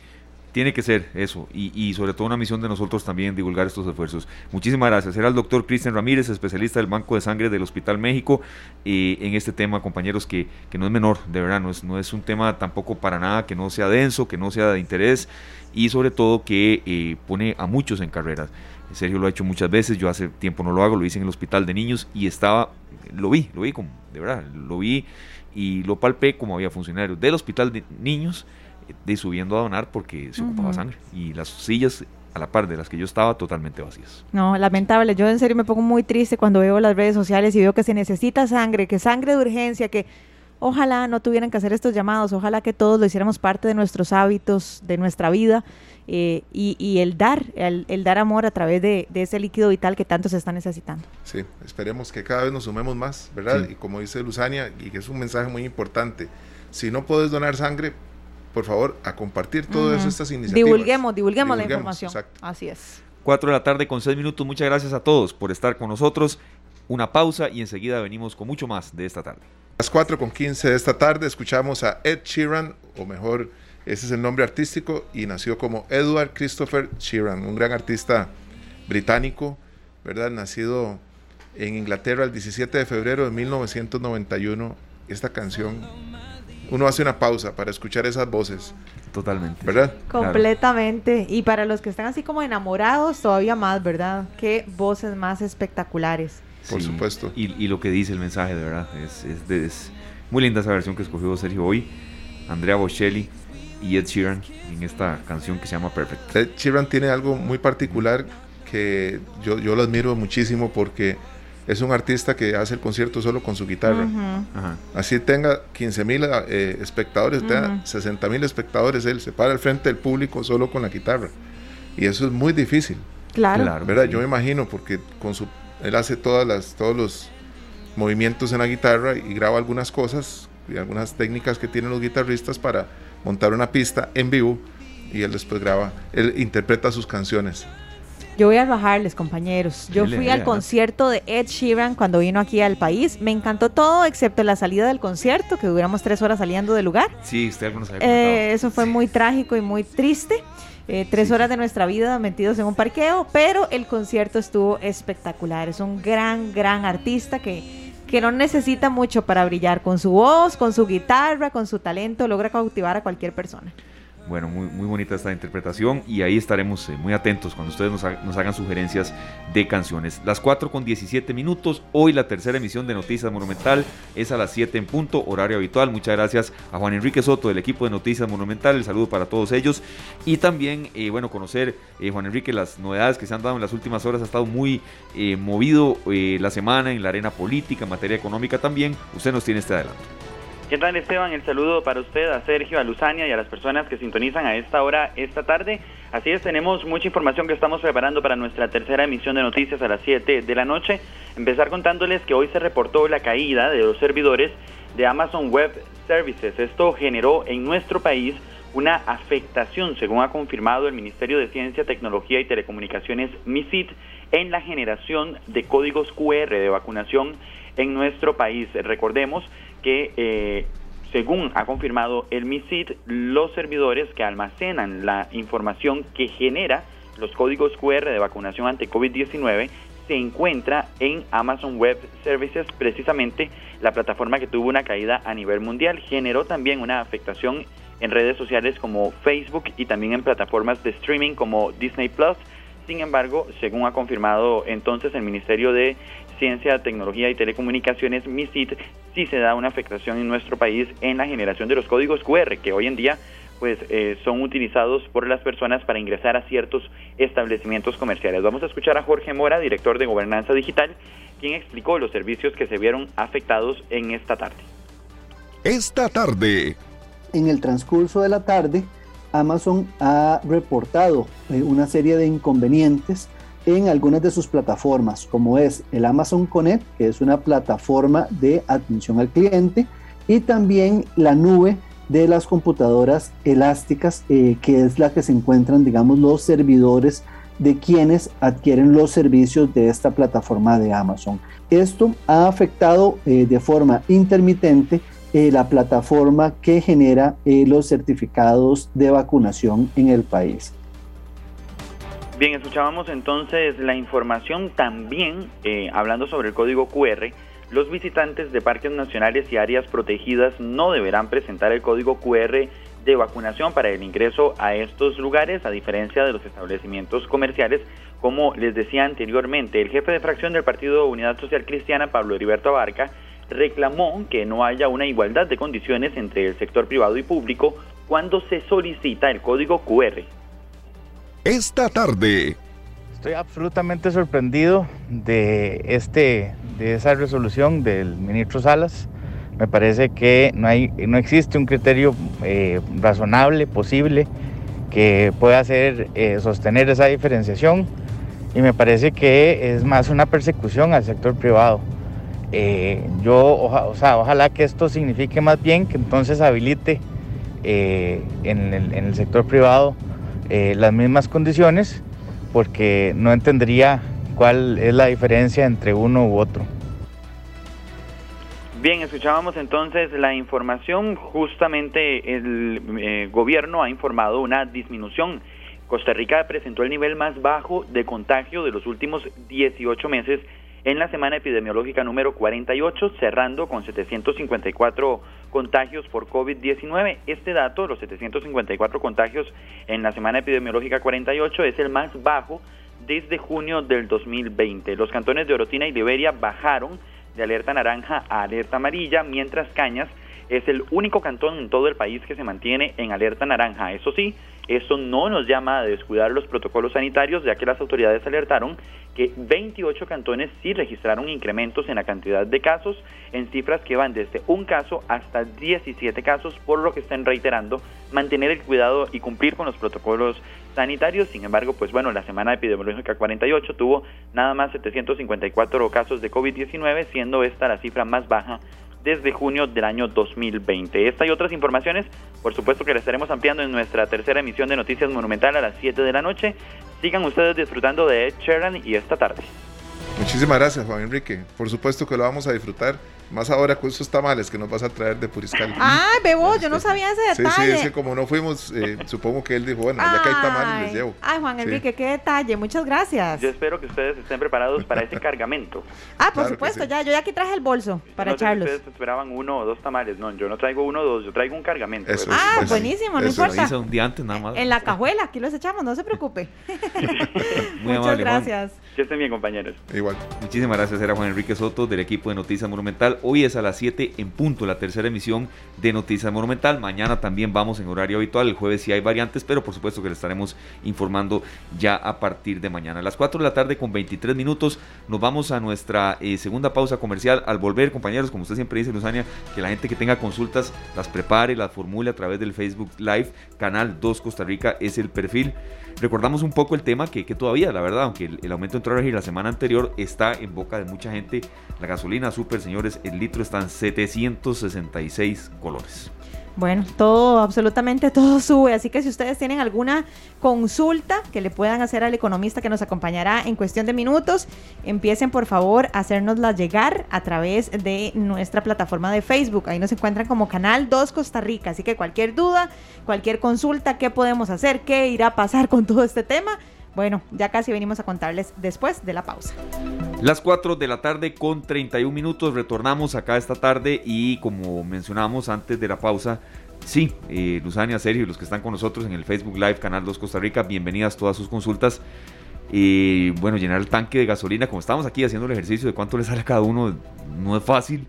tiene que ser eso y, y, sobre todo una misión de nosotros también divulgar estos esfuerzos. Muchísimas gracias. Era el doctor Cristian Ramírez, especialista del Banco de Sangre del Hospital México, eh, en este tema, compañeros, que, que, no es menor, de verdad, no es, no es un tema tampoco para nada que no sea denso, que no sea de interés y sobre todo que eh, pone a muchos en carreras. Sergio lo ha hecho muchas veces, yo hace tiempo no lo hago, lo hice en el hospital de niños y estaba, lo vi, lo vi como, de verdad, lo vi y lo palpé como había funcionarios del hospital de niños de subiendo a donar porque se ocupaba uh -huh. sangre y las sillas a la par de las que yo estaba totalmente vacías. No, lamentable. Yo en serio me pongo muy triste cuando veo las redes sociales y veo que se necesita sangre, que sangre de urgencia, que ojalá no tuvieran que hacer estos llamados, ojalá que todos lo hiciéramos parte de nuestros hábitos, de nuestra vida eh, y, y, el dar, el, el, dar amor a través de, de, ese líquido vital que tanto se está necesitando. Sí, esperemos que cada vez nos sumemos más, ¿verdad? Sí. Y como dice Luzania, y que es un mensaje muy importante, si no puedes donar sangre, por favor, a compartir todas uh -huh. estas iniciativas. Divulguemos, divulguemos, divulguemos la información. Exacto. Así es. 4 de la tarde con 6 minutos. Muchas gracias a todos por estar con nosotros. Una pausa y enseguida venimos con mucho más de esta tarde. A las 4 con 15 de esta tarde escuchamos a Ed Sheeran, o mejor, ese es el nombre artístico, y nació como Edward Christopher Sheeran, un gran artista británico, ¿verdad? Nacido en Inglaterra el 17 de febrero de 1991. Esta canción uno hace una pausa para escuchar esas voces. Totalmente. ¿Verdad? Completamente. Claro. Y para los que están así como enamorados, todavía más, ¿verdad? Qué voces más espectaculares. Por sí. supuesto. Y, y, lo que dice el mensaje, de verdad. Es, es, de, es, muy linda esa versión que escogió Sergio hoy. Andrea Bocelli y Ed Sheeran en esta canción que se llama Perfect. Ed Sheeran tiene algo muy particular que yo, yo lo admiro muchísimo porque es un artista que hace el concierto solo con su guitarra. Uh -huh. Así tenga 15 mil eh, espectadores, uh -huh. tenga 60 mil espectadores, él se para al frente del público solo con la guitarra. Y eso es muy difícil. Claro. ¿verdad? Sí. Yo me imagino, porque con su, él hace todas las, todos los movimientos en la guitarra y graba algunas cosas y algunas técnicas que tienen los guitarristas para montar una pista en vivo y él después graba, él interpreta sus canciones. Yo voy a bajarles, compañeros. Yo fui al concierto de Ed Sheeran cuando vino aquí al país. Me encantó todo, excepto la salida del concierto, que duramos tres horas saliendo del lugar. Sí, usted algunos eh, Eso fue sí. muy trágico y muy triste. Eh, tres sí. horas de nuestra vida metidos en un parqueo, pero el concierto estuvo espectacular. Es un gran, gran artista que, que no necesita mucho para brillar. Con su voz, con su guitarra, con su talento, logra cautivar a cualquier persona. Bueno, muy, muy bonita esta interpretación y ahí estaremos eh, muy atentos cuando ustedes nos, hagan sugerencias de canciones. Las 4 con 17 minutos, hoy la tercera emisión de Noticias Monumental es a las 7 en punto, horario habitual. Muchas gracias a Juan Enrique Soto del equipo de Noticias Monumental, el saludo para todos ellos y también, eh, bueno, conocer, eh, Juan Enrique, las novedades que se han dado en las últimas horas. Ha estado muy movido la semana en la arena política, en materia económica también. Usted nos tiene este adelanto. ¿Qué tal Esteban? El saludo para usted, a Sergio, a Luzania y a las personas que sintonizan a esta hora esta tarde. Así es, tenemos mucha información que estamos preparando para nuestra tercera emisión de noticias a las 7 de la noche. Empezar contándoles que hoy se reportó la caída de los servidores de Amazon Web Services. Esto generó en nuestro país una afectación, según ha confirmado el Ministerio de Ciencia, Tecnología y Telecomunicaciones, MISIT, en la generación de códigos QR de vacunación en nuestro país. Recordemos que, eh, según ha confirmado el MISID, los servidores que almacenan la información que genera los códigos QR de vacunación ante COVID-19 se encuentra en Amazon Web Services, precisamente la plataforma que tuvo una caída a nivel mundial. Generó también una afectación en redes sociales como Facebook y también en plataformas de streaming como Disney Plus. Sin embargo, según ha confirmado entonces el Ministerio de Ciencia, Tecnología y Telecomunicaciones, MISIT, sí se da una afectación en nuestro país en la generación de los códigos QR, que hoy en día pues eh, son utilizados por las personas para ingresar a ciertos establecimientos comerciales. Vamos a escuchar a Jorge Mora, director de Gobernanza Digital, quien explicó los servicios que se vieron afectados en esta tarde. Esta tarde. En el transcurso de la tarde, Amazon ha reportado eh, una serie de inconvenientes en algunas de sus plataformas, como es el Amazon Connect, que es una plataforma de atención al cliente, y también la nube de las computadoras elásticas, eh, que es la que se encuentran, digamos, los servidores de quienes adquieren los servicios de esta plataforma de Amazon. Esto ha afectado eh, de forma intermitente eh, la plataforma que genera los certificados de vacunación en el país. Bien, escuchábamos entonces la información también, eh, hablando sobre el código QR, los visitantes de parques nacionales y áreas protegidas no deberán presentar el código QR de vacunación para el ingreso a estos lugares, a diferencia de los establecimientos comerciales. Como les decía anteriormente, el jefe de fracción del Partido Unidad Social Cristiana, Pablo Heriberto Abarca, reclamó que no haya una igualdad de condiciones entre el sector privado y público cuando se solicita el código QR esta tarde. Estoy absolutamente sorprendido de, este, de esa resolución del ministro Salas. Me parece que no, hay, no existe un criterio eh, razonable, posible, que pueda hacer, eh, sostener esa diferenciación y me parece que es más una persecución al sector privado. Eh, yo, o sea, ojalá que esto signifique más bien que entonces habilite en el, en el sector privado eh, las mismas condiciones porque no entendería cuál es la diferencia entre uno u otro. Bien, escuchábamos entonces la información. Justamente el eh, gobierno ha informado una disminución. Costa Rica presentó el nivel más bajo de contagio de los últimos 18 meses en la semana epidemiológica número 48, cerrando con 754 contagios por COVID-19. Este dato, los 754 contagios en la semana epidemiológica 48, es el más bajo desde junio del 2020. Los cantones de Orotina y Liberia bajaron de alerta naranja a alerta amarilla, mientras Cañas es el único cantón en todo el país que se mantiene en alerta naranja. Eso sí, eso no nos llama a descuidar los protocolos sanitarios, ya que las autoridades alertaron que 28 cantones sí registraron incrementos en la cantidad de casos, en cifras que van desde un caso hasta 17 casos, por lo que están reiterando mantener el cuidado y cumplir con los protocolos sanitarios. Sin embargo, pues bueno, la semana epidemiológica 48 tuvo nada más 754 casos de COVID-19, siendo esta la cifra más baja desde junio del año 2020. Esta y otras informaciones, por supuesto que las estaremos ampliando en nuestra tercera emisión de Noticias Monumental a las 7 de la noche. Sigan ustedes disfrutando de Ed Sheeran y esta tarde. Muchísimas gracias, Juan Enrique. Por supuesto que lo vamos a disfrutar Más ahora con esos tamales que nos vas a traer de Puriscal. Ah, Bebo, yo no sabía ese detalle. Sí, sí, es que como no fuimos, eh, supongo que él dijo, bueno, ya que hay tamales, les llevo. Ay, Juan Enrique, qué detalle, muchas gracias. Yo espero que ustedes estén preparados para ese cargamento. Ah, por supuesto, ya, yo ya aquí traje el bolso para echarlos. ustedes esperaban uno o dos tamales, no, yo no traigo uno o dos, yo traigo un cargamento. ah, buenísimo, no importa. un día antes nada más. En la cajuela, aquí los echamos, no se preocupe. muchas gracias. Que estén bien, compañeros. Igual. Muchísimas gracias, era Juan Enrique Soto del equipo de Noticias Monumental. Hoy es a las 7 en punto la tercera emisión de Noticias Monumental. Mañana también vamos en horario habitual. El jueves sí hay variantes, pero por supuesto que le estaremos informando ya a partir de mañana. A las 4 de la tarde con 23 minutos nos vamos a nuestra eh, segunda pausa comercial. Al volver, compañeros, como usted siempre dice, Luzania, que la gente que tenga consultas las prepare, las formule a través del Facebook Live. Canal 2 Costa Rica es el perfil. Recordamos un poco el tema que, que todavía, la verdad, aunque el, aumento entró a regir la semana anterior, está en boca de mucha gente. La gasolina super, señores, el litro está en 766 colores. Bueno, todo, absolutamente todo sube. Así que si ustedes tienen alguna consulta que le puedan hacer al economista que nos acompañará en cuestión de minutos, empiecen por favor a hacernosla llegar a través de nuestra plataforma de Facebook. Ahí nos encuentran como Canal 2 Costa Rica. Así que cualquier duda, cualquier consulta, qué podemos hacer, qué irá a pasar con todo este tema. Bueno, ya casi venimos a contarles después de la pausa. Las 4 de la tarde con 31 minutos retornamos acá esta tarde y como mencionamos antes de la pausa, sí, eh, Luzania, Sergio y los que están con nosotros en el Facebook Live Canal 2 Costa Rica, bienvenidas todas sus consultas. Y bueno, llenar el tanque de gasolina, como estamos aquí haciendo el ejercicio de cuánto le sale a cada uno, no es fácil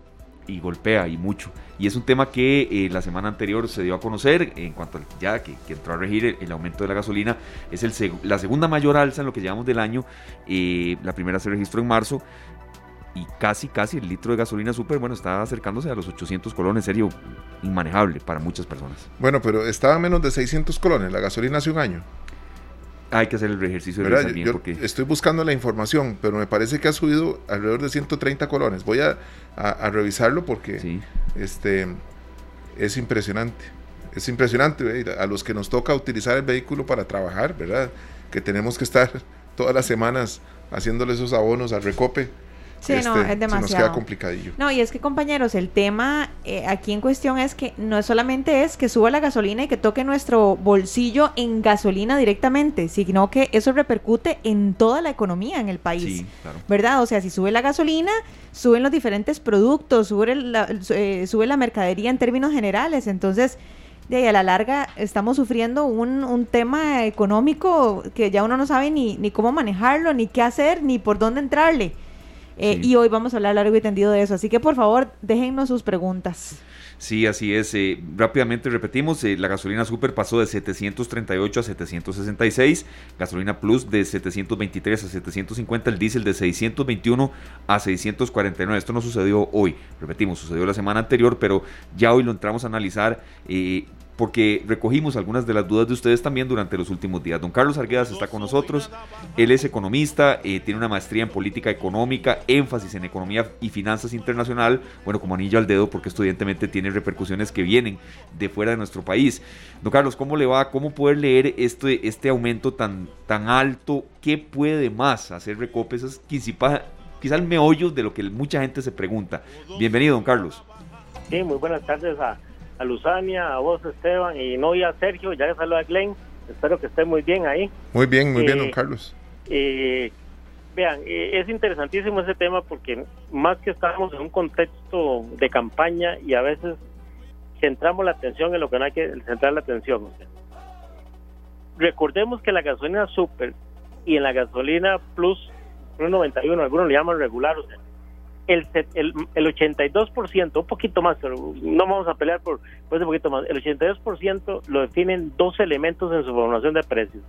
y golpea y mucho. Y es un tema que eh, la semana anterior se dio a conocer en cuanto a ya que, entró a regir el, aumento de la gasolina. Es el, la segunda mayor alza en lo que llevamos del año. Eh, la primera se registró en marzo y casi, casi el litro de gasolina super, bueno, está acercándose a los 800 colones, serio, inmanejable para muchas personas. Bueno, pero estaba a menos de 600 colones la gasolina hace un año. Hay que hacer el ejercicio de bien porque... Estoy buscando la información, pero me parece que ha subido alrededor de 130 colones. Voy a, a, revisarlo porque este, es impresionante. Es impresionante a los que nos toca utilizar el vehículo para trabajar, ¿verdad? Que tenemos que estar todas las semanas haciéndole esos abonos al recope Sí, no, este, es demasiado. nos queda complicadillo. No, y es que compañeros, el tema eh, aquí en cuestión es que no solamente es que suba la gasolina y que toque nuestro bolsillo en gasolina directamente, sino que eso repercute en toda la economía en el país. Sí, claro. ¿Verdad? O sea, si sube la gasolina, suben los diferentes productos, sube la, eh, sube la mercadería en términos generales. Entonces, de ahí a la larga estamos sufriendo un, un, tema económico que ya uno no sabe ni, ni cómo manejarlo, ni qué hacer, ni por dónde entrarle. Eh, y hoy vamos a hablar largo y tendido de eso. Así que por favor, déjennos sus preguntas. Sí, así es. Eh, rápidamente repetimos, eh, la gasolina super pasó de 738 a 766, gasolina plus de 723 a 750, el diésel de 621 a 649. Esto no sucedió hoy, repetimos, sucedió la semana anterior, pero ya hoy lo entramos a analizar porque recogimos algunas de las dudas de ustedes también durante los últimos días. Don Carlos Arguedas está con nosotros, él es economista, eh, tiene una maestría en política económica, énfasis en economía y finanzas internacional, bueno, como anillo al dedo, porque esto evidentemente tiene repercusiones que vienen de fuera de nuestro país. Don Carlos, ¿cómo le va? ¿Cómo poder leer este, este aumento tan, tan alto? ¿Qué puede más hacer Recope? Eso es quizá, quizá el meollo de lo que mucha gente se pregunta. Bienvenido, don Carlos. Sí, muy buenas tardes a a Luzania, a vos Esteban y no y a Sergio, ya saludo a Glenn, espero que esté muy bien ahí. Muy bien, muy bien, don Carlos. Eh, vean, eh, es interesantísimo ese tema porque más que estamos en un contexto de campaña y a veces centramos la atención en lo que no hay que centrar la atención. recordemos que la gasolina super y en la gasolina plus 1.91, algunos le llaman regular, o sea, el, el, el 82%, un poquito más, pero no vamos a pelear por, por ese poquito más, el 82% lo definen dos elementos en su formación de precios.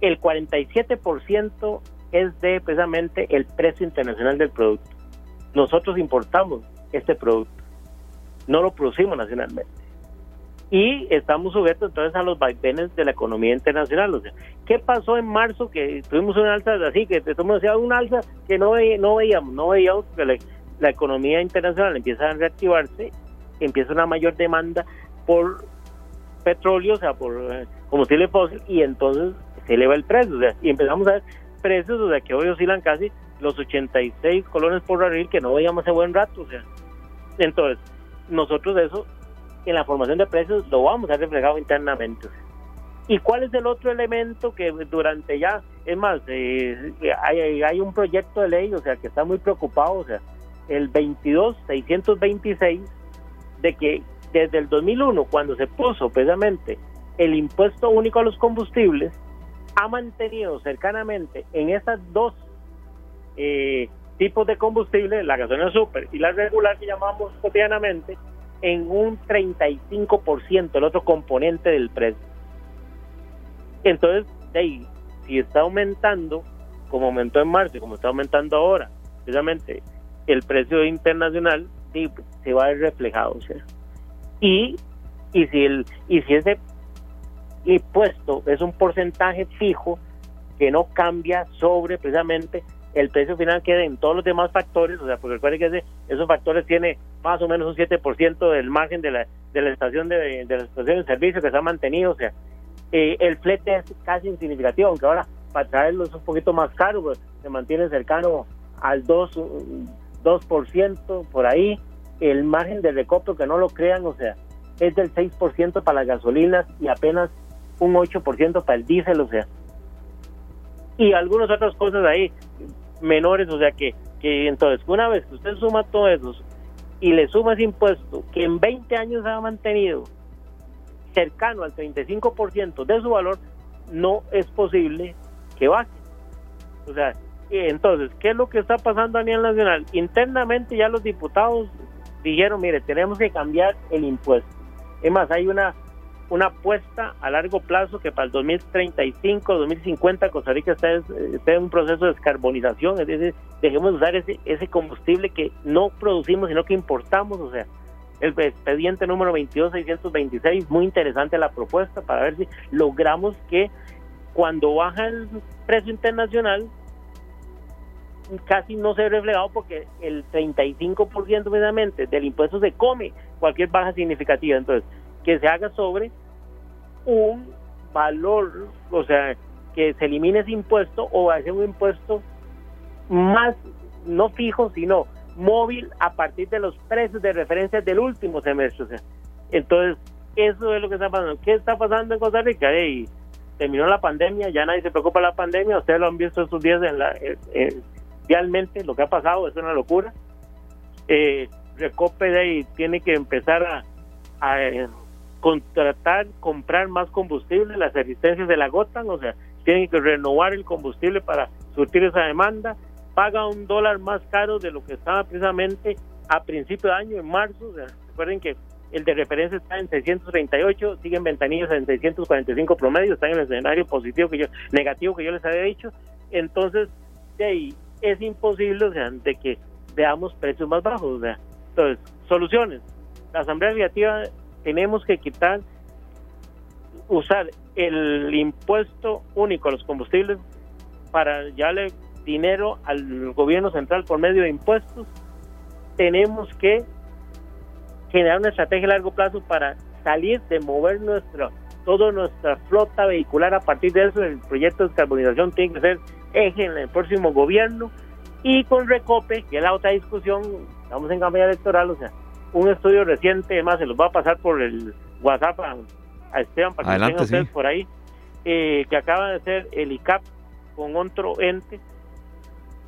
El 47% es de precisamente el precio internacional del producto. Nosotros importamos este producto, no lo producimos nacionalmente y estamos sujetos entonces a los vaivenes de la economía internacional. O sea, ¿qué pasó en marzo que tuvimos una alza así, que haciendo una alza que no, no veíamos, no veíamos que la, economía internacional empieza a reactivarse, empieza una mayor demanda por petróleo, o sea, por eh, combustible fósil, y entonces se eleva el precio, o sea, y empezamos a ver precios, o sea, que hoy oscilan casi los 86 colones por barril que no veíamos hace buen rato, o sea, Entonces, nosotros eso en la formación de precios lo vamos a reflejar internamente. ¿Y cuál es el otro elemento que durante ya, es más, eh, hay, hay, un proyecto de ley, o sea, que está muy preocupado, o sea, el 22-626, de que desde el 2001, cuando se puso precisamente el impuesto único a los combustibles, ha mantenido cercanamente en esas dos eh, tipos de combustible, la gasolina super y la regular que llamamos cotidianamente, en un 35% el otro componente del precio. Entonces, ahí, si está aumentando, como aumentó en marzo como está aumentando ahora, precisamente el precio internacional se va a ver reflejado. Y, y, si el, y si ese impuesto es un porcentaje fijo que no cambia sobre precisamente el precio final queda en todos los demás factores, o sea, porque recuerden que esos factores tiene más o menos un 7% del margen de la, de la estación de, de la estación de servicio que se ha mantenido, o sea, eh, el flete es casi insignificativo, aunque ahora para traerlo es un poquito más caro, pues, se mantiene cercano al 2, 2% por ahí, el margen de recopio que no lo crean, o sea, es del 6% para las gasolinas y apenas un 8% para el diésel, o sea, y algunas otras cosas ahí menores, o sea que, que entonces una vez que usted suma todo eso y le suma ese impuesto que en 20 años ha mantenido cercano al 35% de su valor, no es posible que baje. O sea, entonces, ¿qué es lo que está pasando a nivel nacional? Internamente ya los diputados dijeron, mire, tenemos que cambiar el impuesto. Es más, hay una una apuesta a largo plazo que para el 2035, 2050 Costa Rica está, en un proceso de descarbonización, es decir, dejemos de usar ese, ese combustible que no producimos, sino que importamos, o sea, el expediente número 22626, muy interesante la propuesta para ver si logramos que cuando baja el precio internacional casi no se ve reflejado porque el 35% precisamente del impuesto se come cualquier baja significativa. Entonces, que se haga sobre un valor, o sea, que se elimine ese impuesto o hacer un impuesto más, no fijo, sino móvil a partir de los precios de referencia del último semestre. Entonces, eso es lo que está pasando. ¿Qué está pasando en Costa Rica? terminó la pandemia, ya nadie se preocupa de la pandemia, ustedes lo han visto estos días en la, realmente lo que ha pasado es una locura. Eh, Recope tiene que empezar a contratar, comprar más combustible, las existencias se la agotan, o sea, tienen que renovar el combustible para surtir esa demanda, paga un dólar más caro de lo que estaba precisamente a principio de año, en marzo, o sea, recuerden que el de referencia está en 638, siguen ventanillas en 645 promedio, están en el escenario positivo que yo, negativo que yo les había dicho, entonces de es imposible, o sea, de que veamos precios más bajos, o sea, entonces, soluciones. La Asamblea Legislativa tenemos que quitar, usar el impuesto único a los combustibles para darle dinero al gobierno central por medio de impuestos. Tenemos que generar una estrategia a largo plazo para salir de mover nuestra toda nuestra flota vehicular a partir de eso el proyecto de descarbonización tiene que ser eje en el próximo gobierno y con Recope que es la otra discusión estamos en campaña electoral o sea un estudio reciente, además se los va a pasar por el WhatsApp a, Esteban para que tengan ustedes por ahí, eh, que acaba de hacer el ICAP con otro ente.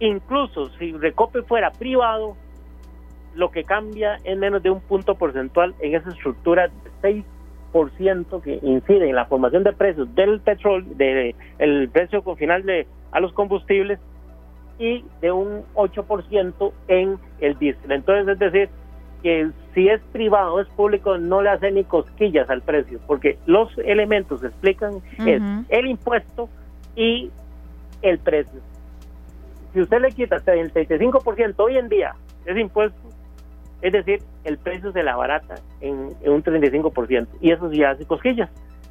Incluso si Recope fuera privado, lo que cambia es menos de un punto porcentual en esa estructura de 6% que incide en la formación de precios del petróleo, del el precio final de a los combustibles y de un 8% en el diésel. Entonces, es decir, que si es privado o es público no le hace ni cosquillas al precio, porque los elementos que explican es el impuesto y el precio. Si usted le quita el 35% hoy en día ese impuesto, es decir, el precio se la barata en, en un 35%, y eso sí hace cosquillas.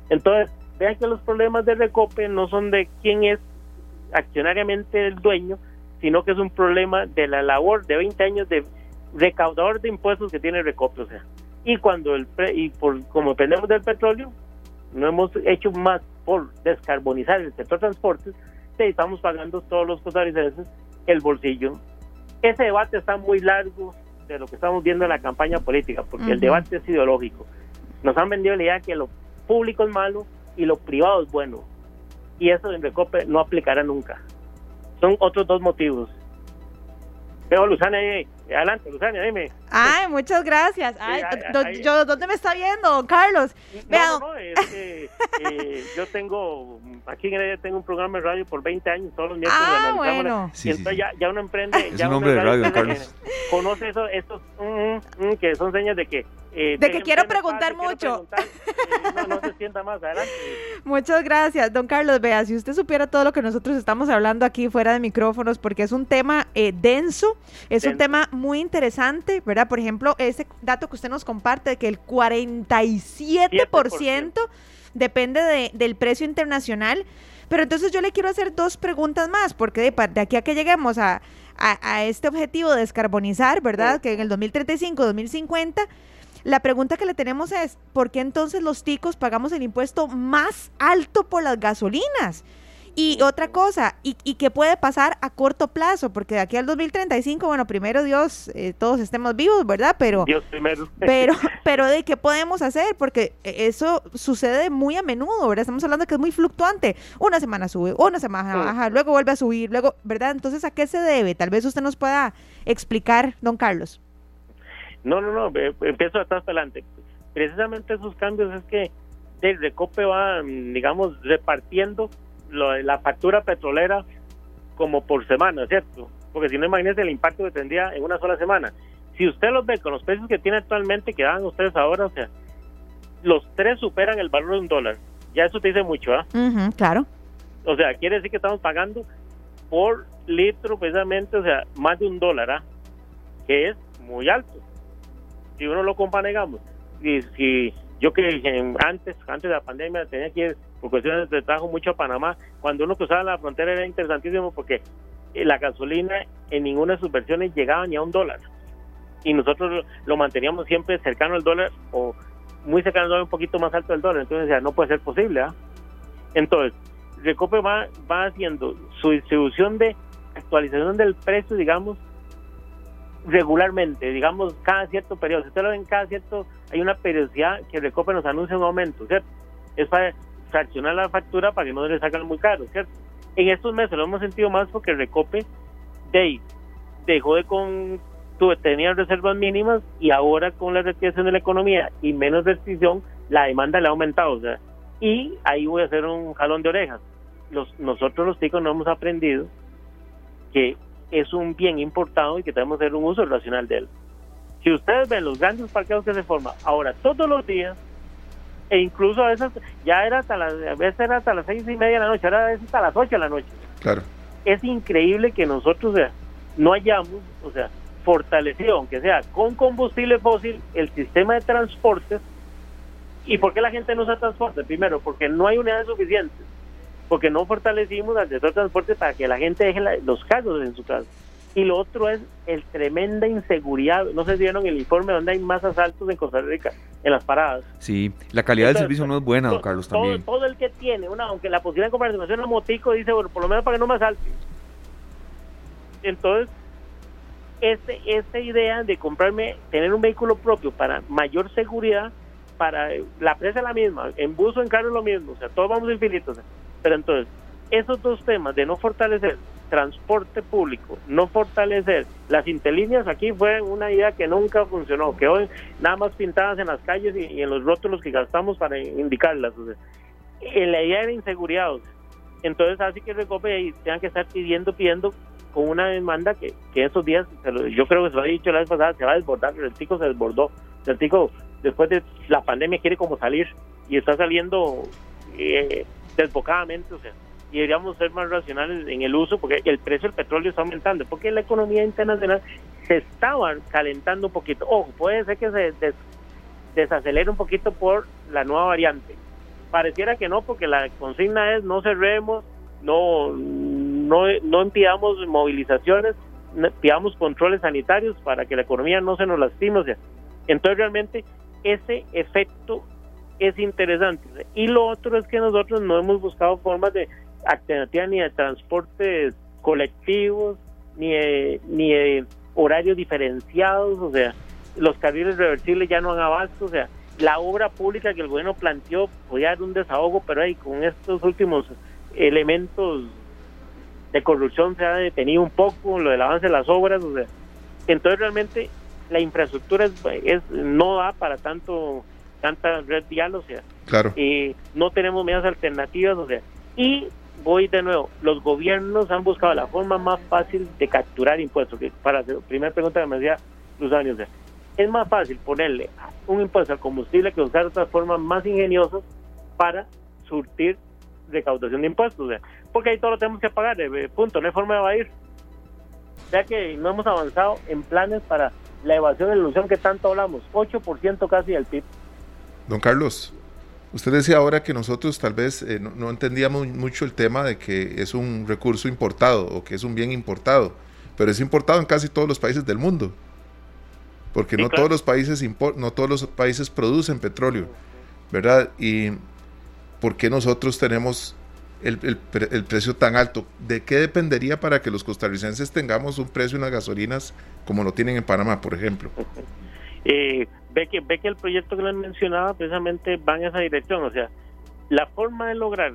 Entonces, vean que los problemas de recope no son de quién es accionariamente el dueño, sino que es un problema de la labor de 20 años de recaudador de impuestos que tiene Recope, o sea, y cuando el y por como dependemos del petróleo, no hemos hecho más por descarbonizar el sector transportes, estamos pagando todos los costarricenses el bolsillo. Ese debate está muy largo, de lo que estamos viendo en la campaña política, porque el debate es ideológico. Nos han vendido la idea que lo público es malo y lo privado es bueno. Y eso en Recope no aplicará nunca. Son otros dos motivos. Veo Luzania ahí. Adelante, Luzania, dime. Ay, muchas gracias. Ay, yo, ¿Dónde me está viendo, don Carlos? No, no, es que eh, yo tengo, aquí en Heredia tengo un programa de radio por 20 años, todos los miércoles. Ah, bueno. y entonces Ya, ya, uno emprende. Es ya un hombre de radio, Carlos. Conoce eso, estos, mm, mm, que son señas de que... Eh, de que quiero preguntar mucho. Eh, no, no se sienta más, adelante. Muchas gracias, don Carlos. Vea, si usted supiera todo lo que nosotros estamos hablando aquí fuera de micrófonos, porque es un tema denso, es un tema muy interesante, ¿verdad? Por ejemplo, ese dato que usted nos comparte de que el 47% depende de, del precio internacional. Pero entonces yo le quiero hacer dos preguntas más, porque de, de aquí a que lleguemos a, a, este objetivo de descarbonizar, ¿verdad? Que en el 2035, 2050, la pregunta que le tenemos es, ¿por qué entonces los ticos pagamos el impuesto más alto por las gasolinas? Y otra cosa, y, qué puede pasar a corto plazo? Porque de aquí al 2035, bueno, primero Dios, eh, todos estemos vivos, ¿verdad? Pero, Dios primero. Pero, pero ¿de qué podemos hacer? Porque eso sucede muy a menudo, ¿verdad? Estamos hablando que es muy fluctuante. Una semana sube, una semana baja, luego vuelve a subir, luego, ¿verdad? Entonces, ¿a qué se debe? Tal vez usted nos pueda explicar, don Carlos. No, no, no, empiezo atrás adelante. Precisamente esos cambios es que el recope va, digamos, repartiendo la factura petrolera como por semana, ¿cierto? Porque si no, imagínense el impacto que tendría en una sola semana. Si usted los ve con los precios que tiene actualmente, que dan ustedes ahora, o sea, los tres superan el valor de un dólar. Ya eso te dice mucho, ¿ah? claro. O sea, quiere decir que estamos pagando por litro precisamente, o sea, más de un dólar, ¿ah? Que es muy alto. Si uno lo compara, digamos, y si yo que antes, antes de la pandemia tenía que ir por cuestiones de trabajo mucho a Panamá, cuando uno cruzaba la frontera era interesantísimo porque eh, la gasolina en ninguna de sus versiones llegaba ni a un dólar. Y nosotros lo manteníamos siempre cercano al dólar o muy cercano al dólar, un poquito más alto del dólar. Entonces ya no puede ser posible. ¿ah? Entonces, Recope va, va haciendo su distribución de actualización del precio, digamos, regularmente, digamos, cada cierto periodo. Si usted lo ven cada cierto, hay una periodicidad que Recope nos anuncia un aumento, ¿cierto? Es para fraccionar la factura para que no le salgan muy caro, ¿cierto? En estos meses lo hemos sentido más porque Recope de, dejó de con tenía reservas mínimas y ahora con la restricción de la economía y menos restricción, la demanda le ha aumentado. O sea, y ahí voy a hacer un jalón de orejas. Nosotros los chicos no hemos aprendido que es un bien importado y que debemos hacer un uso racional de él. Si ustedes ven los grandes parqueos que se forman ahora todos los días, e incluso a veces ya era hasta las, a veces era hasta las seis y media de la noche, ahora es hasta las ocho de la noche. Claro. Es increíble que nosotros sea, no hayamos, o sea, fortalecido, aunque sea con combustible fósil, el sistema de transportes. ¿Y por qué la gente no usa transporte? Primero, porque no hay unidades suficientes porque no fortalecimos al sector de transporte para que la gente deje los carros en su casa. Y lo otro es el tremenda inseguridad. No se dieron el informe donde hay más asaltos en Costa Rica, en las paradas. Sí, la calidad del servicio no es buena, don Carlos, también. Todo, el que tiene, una, aunque la posibilidad de comprarse una motico, dice, bueno, por lo menos para que no me asalte. Entonces, este, esta idea de comprarme, tener un vehículo propio para mayor seguridad, para la presa es la misma, en bus o en carro es lo mismo, o sea, todos vamos infinitos. Pero entonces, esos dos temas de no fortalecer transporte público, no fortalecer las interlíneas, aquí fue una idea que nunca funcionó, que hoy nada más pintadas en las calles y, en los rótulos que gastamos para indicarlas. en la idea era inseguridad. entonces, así que Recope y tengan que estar pidiendo, pidiendo con una demanda que, que esos días, yo creo que se lo ha dicho la vez pasada, se va a desbordar, el tico se desbordó. El tico, después de la pandemia, quiere como salir y está saliendo eh, desbocadamente, o sea, y deberíamos ser más racionales en el uso porque el precio del petróleo está aumentando, porque la economía internacional se estaba calentando un poquito. Ojo, puede ser que se desacelere un poquito por la nueva variante. Pareciera que no, porque la consigna es no cerremos, no, no, no impidamos movilizaciones, pidamos controles sanitarios para que la economía no se nos lastime. O sea, entonces realmente ese efecto es interesante. Y lo otro es que nosotros no hemos buscado formas de alternativa ni de transportes colectivos, ni de, ni horarios diferenciados, o sea, los carriles reversibles ya no han abasto, o sea, la obra pública que el gobierno planteó podía dar un desahogo, pero ahí con estos últimos elementos de corrupción se ha detenido un poco, lo del avance de las obras, o sea, entonces realmente la infraestructura es, no da para tanto tanta red vial, o sea, claro. Eh, no tenemos medidas alternativas, o sea, y voy de nuevo, los gobiernos han buscado la forma más fácil de capturar impuestos, que para la primera pregunta que me decía los años, es más fácil ponerle un impuesto al combustible que usar otras formas más ingeniosas para surtir recaudación de impuestos, porque ahí todo lo tenemos que pagar, eh, punto, no hay forma de evadir. Ya que no hemos avanzado en planes para la evasión y la ilusión que tanto hablamos, 8% casi del PIB. Don Carlos, usted decía ahora que nosotros tal vez eh, no, entendíamos mucho el tema de que es un recurso importado o que es un bien importado, pero es importado en casi todos los países del mundo, porque no todos los países no todos los países producen petróleo, ¿verdad? Y ¿por qué nosotros tenemos el, el, precio tan alto? ¿De qué dependería para que los costarricenses tengamos un precio en las gasolinas como lo tienen en Panamá, por ejemplo? Eh, ve que ve que el proyecto que les mencionaba precisamente va en esa dirección, o sea, la forma de lograr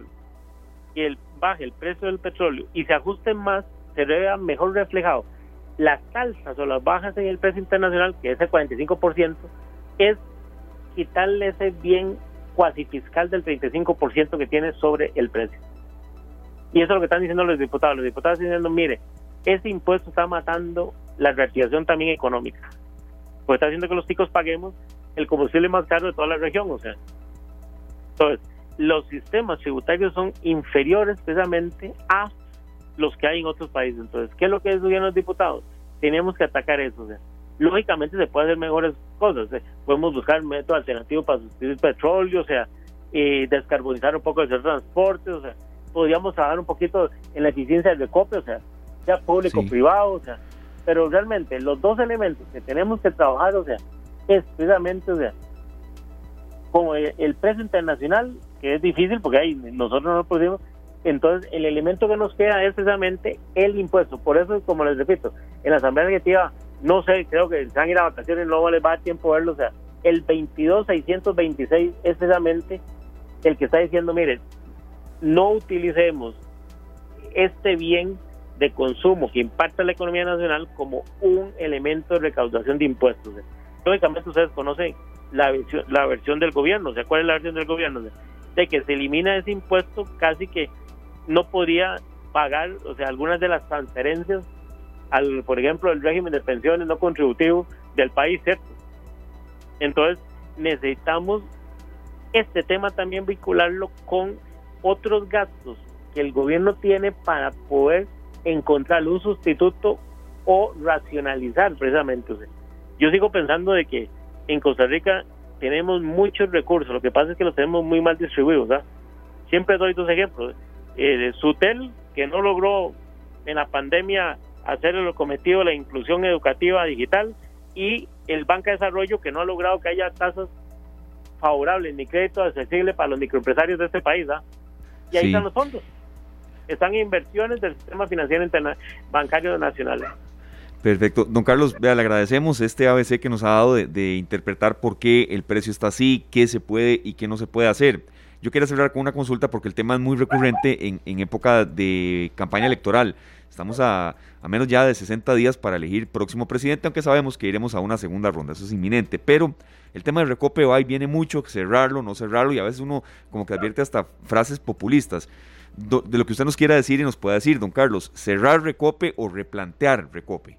que baje el precio del petróleo y se ajuste más, se vea mejor reflejado las alzas o las bajas en el precio internacional, que es el 45%, es quitarle ese bien cuasi fiscal del 35% que tiene sobre el precio. Y eso es lo que están diciendo los diputados. Los diputados están diciendo, mire, ese impuesto está matando la reactivación también económica. Pues está haciendo que los chicos paguemos el combustible más caro de toda la región. O sea, entonces, los sistemas tributarios son inferiores precisamente a los que hay en otros países. Entonces, ¿qué es lo que estudian los diputados? Tenemos que atacar eso. O sea, lógicamente se pueden hacer mejores cosas. Podemos buscar métodos alternativos para sustituir petróleo, o sea, eh, descarbonizar un poco el transporte, o sea, podríamos trabajar un poquito en la eficiencia del recopio, o sea, ya público-privado, o sea, pero realmente los dos elementos que tenemos que trabajar, o sea, es precisamente, o sea, como el, precio internacional, que es difícil porque ahí nosotros no lo podemos, entonces el elemento que nos queda es precisamente el impuesto. Por eso, como les repito, en la Asamblea Legislativa no sé, creo que se van a ir a vacaciones, no les va a tiempo verlo. O sea, el 22626 es precisamente el que está diciendo, miren, no utilicemos este bien de consumo que impacta la economía nacional como un elemento de recaudación de impuestos. Lógicamente ustedes conocen la versión, la versión del gobierno, o sea, ¿cuál es la versión del gobierno? De que se elimina ese impuesto casi que no podría pagar, o sea, algunas de las transferencias al, por ejemplo, el régimen de pensiones no contributivo del país, ¿cierto? Entonces, necesitamos este tema también vincularlo con otros gastos que el gobierno tiene para poder encontrar un sustituto o racionalizar precisamente. yo sigo pensando de que en Costa Rica tenemos muchos recursos, lo que pasa es que los tenemos muy mal distribuidos. Siempre doy dos ejemplos. Eh, Sutel, que no logró en la pandemia hacer el cometido la inclusión educativa digital y el Banca de Desarrollo que no ha logrado que haya tasas favorables ni crédito accesible para los microempresarios de este país. Y ahí están los fondos. Están inversiones del sistema financiero bancario nacional. Perfecto. Don Carlos, vea, le agradecemos este ABC que nos ha dado de, interpretar por qué el precio está así, qué se puede y qué no se puede hacer. Yo quiero cerrar con una consulta porque el tema es muy recurrente en, en época de campaña electoral. Estamos a, menos ya de 60 días para elegir próximo presidente, aunque sabemos que iremos a una segunda ronda, eso es inminente. Pero el tema del recope va y viene mucho, cerrarlo, no cerrarlo, y a veces uno como que advierte hasta frases populistas. De lo que usted nos quiera decir y nos pueda decir, don Carlos, cerrar recope o replantear recope.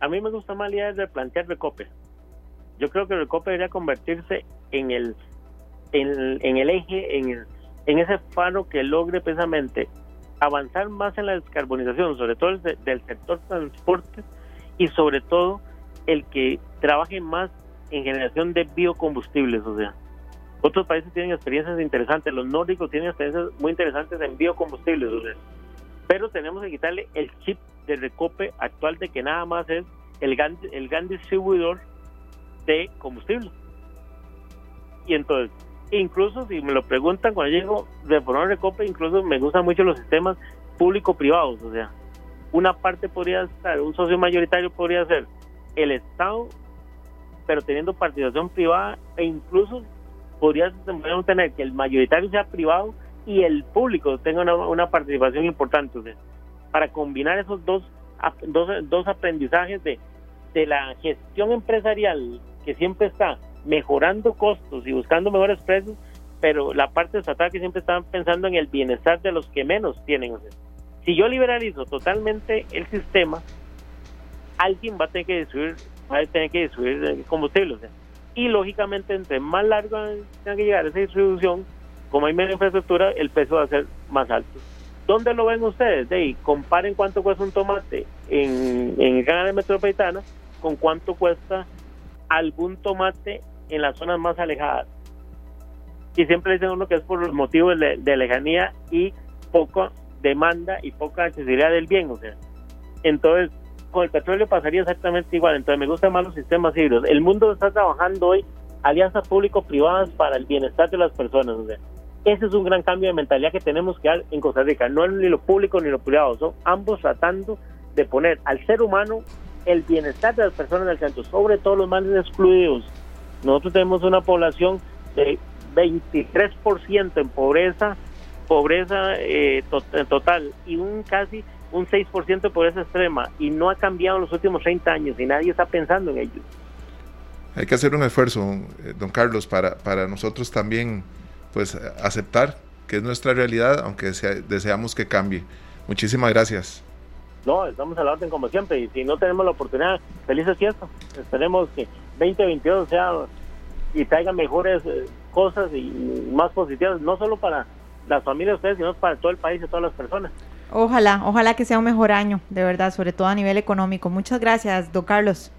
A mí me gusta más la idea de replantear recope. Yo creo que el recope debería convertirse en el, en, en el eje, en, en ese faro que logre precisamente avanzar más en la descarbonización, sobre todo del sector transporte y sobre todo el que trabaje más en generación de biocombustibles, o sea, otros países tienen experiencias interesantes, los nórdicos tienen experiencias muy interesantes en biocombustibles, sea, pero tenemos que quitarle el chip de recope actual de que nada más es el gran, el gran distribuidor de combustible. Y entonces, incluso si me lo preguntan cuando llego de formar recope, incluso me gustan mucho los sistemas público-privados, o sea, una parte podría estar, un socio mayoritario podría ser el Estado, pero teniendo participación privada e incluso podría tener que el mayoritario sea privado y el público tenga una, participación importante. para combinar esos dos, dos, aprendizajes de, de la gestión empresarial que siempre está mejorando costos y buscando mejores precios, pero la parte estatal que siempre está pensando en el bienestar de los que menos tienen. si yo liberalizo totalmente el sistema, alguien va a tener que destruir, va a tener que destruir combustible. Y lógicamente, entre más largo tenga que llegar esa distribución, como hay menos infraestructura, el peso va a ser más alto. ¿Dónde lo ven ustedes? De ahí, comparen cuánto cuesta un tomate en, en el canal metropolitana con cuánto cuesta algún tomate en las zonas más alejadas. Y siempre dicen uno que es por los motivos de, lejanía y poca demanda y poca accesibilidad del bien. O sea, entonces, con el petróleo pasaría exactamente igual. Entonces, me gustan más los sistemas híbridos. El mundo está trabajando hoy alianzas público-privadas para el bienestar de las personas. O sea, ese es un gran cambio de mentalidad que tenemos que dar en Costa Rica. No es ni lo público ni lo privado, son ambos tratando de poner al ser humano el bienestar de las personas del centro, sobre todo los más excluidos. Nosotros tenemos una población de 23% en pobreza, pobreza eh, total y un casi un 6% de pobreza extrema y no ha cambiado en los últimos 30 años y nadie está pensando en ello. Hay que hacer un esfuerzo, eh, don Carlos, para, para nosotros también pues aceptar que es nuestra realidad, aunque deseamos que cambie. Muchísimas gracias. No, estamos a la orden como siempre y si no tenemos la oportunidad, felices fiestas. Esperemos que 2022 sea y traiga mejores eh, cosas y más positivas, no solo para las familias de ustedes, sino para todo el país y todas las personas. Ojalá, ojalá que sea un mejor año, de verdad, sobre todo a nivel económico. Muchas gracias, don Carlos.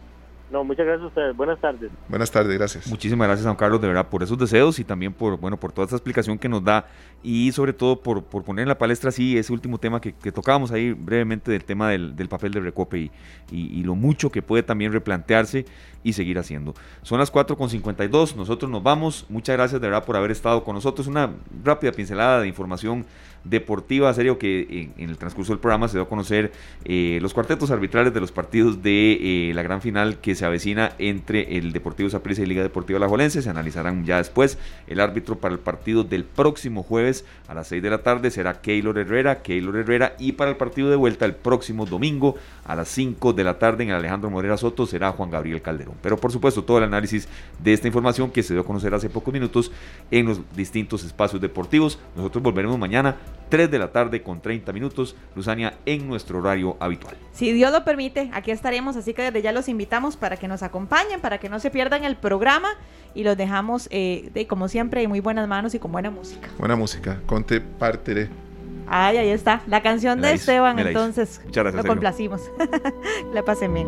No, muchas gracias a ustedes. Buenas tardes. Buenas tardes, gracias. Muchísimas gracias, don Carlos, de verdad, por esos deseos y también por, bueno, por toda esta explicación que nos da y sobre todo por, por poner en la palestra, sí, ese último tema que, tocábamos ahí brevemente del tema del, papel de Recope y, y, lo mucho que puede también replantearse y seguir haciendo. Son las 4.52, nosotros nos vamos. Muchas gracias de verdad por haber estado con nosotros. Una rápida pincelada de información deportiva, serio que en, el transcurso del programa se dio a conocer eh, los cuartetos arbitrales de los partidos de eh, la gran final que se avecina entre el Deportivo Saprissa y Liga Deportiva La Jolense. Se analizarán ya después. El árbitro para el partido del próximo jueves a las 6 de la tarde será Keylor Herrera, Keylor Herrera y para el partido de vuelta el próximo domingo a las 5 de la tarde en Alejandro Morera Soto será Juan Gabriel Calderón. Pero por supuesto todo el análisis de esta información que se dio a conocer hace pocos minutos en los distintos espacios deportivos. Nosotros volveremos mañana 3 de la tarde con 30 minutos, Luzania, en nuestro horario habitual. Si Dios lo permite, aquí estaremos, así que desde ya los invitamos para que nos acompañen, para que no se pierdan el programa y los dejamos, eh, de, como siempre, en muy buenas manos y con buena música. Buena música, conte parte Ay, ahí está, la canción de Esteban, entonces Muchas gracias, lo complacimos. Le pasen bien.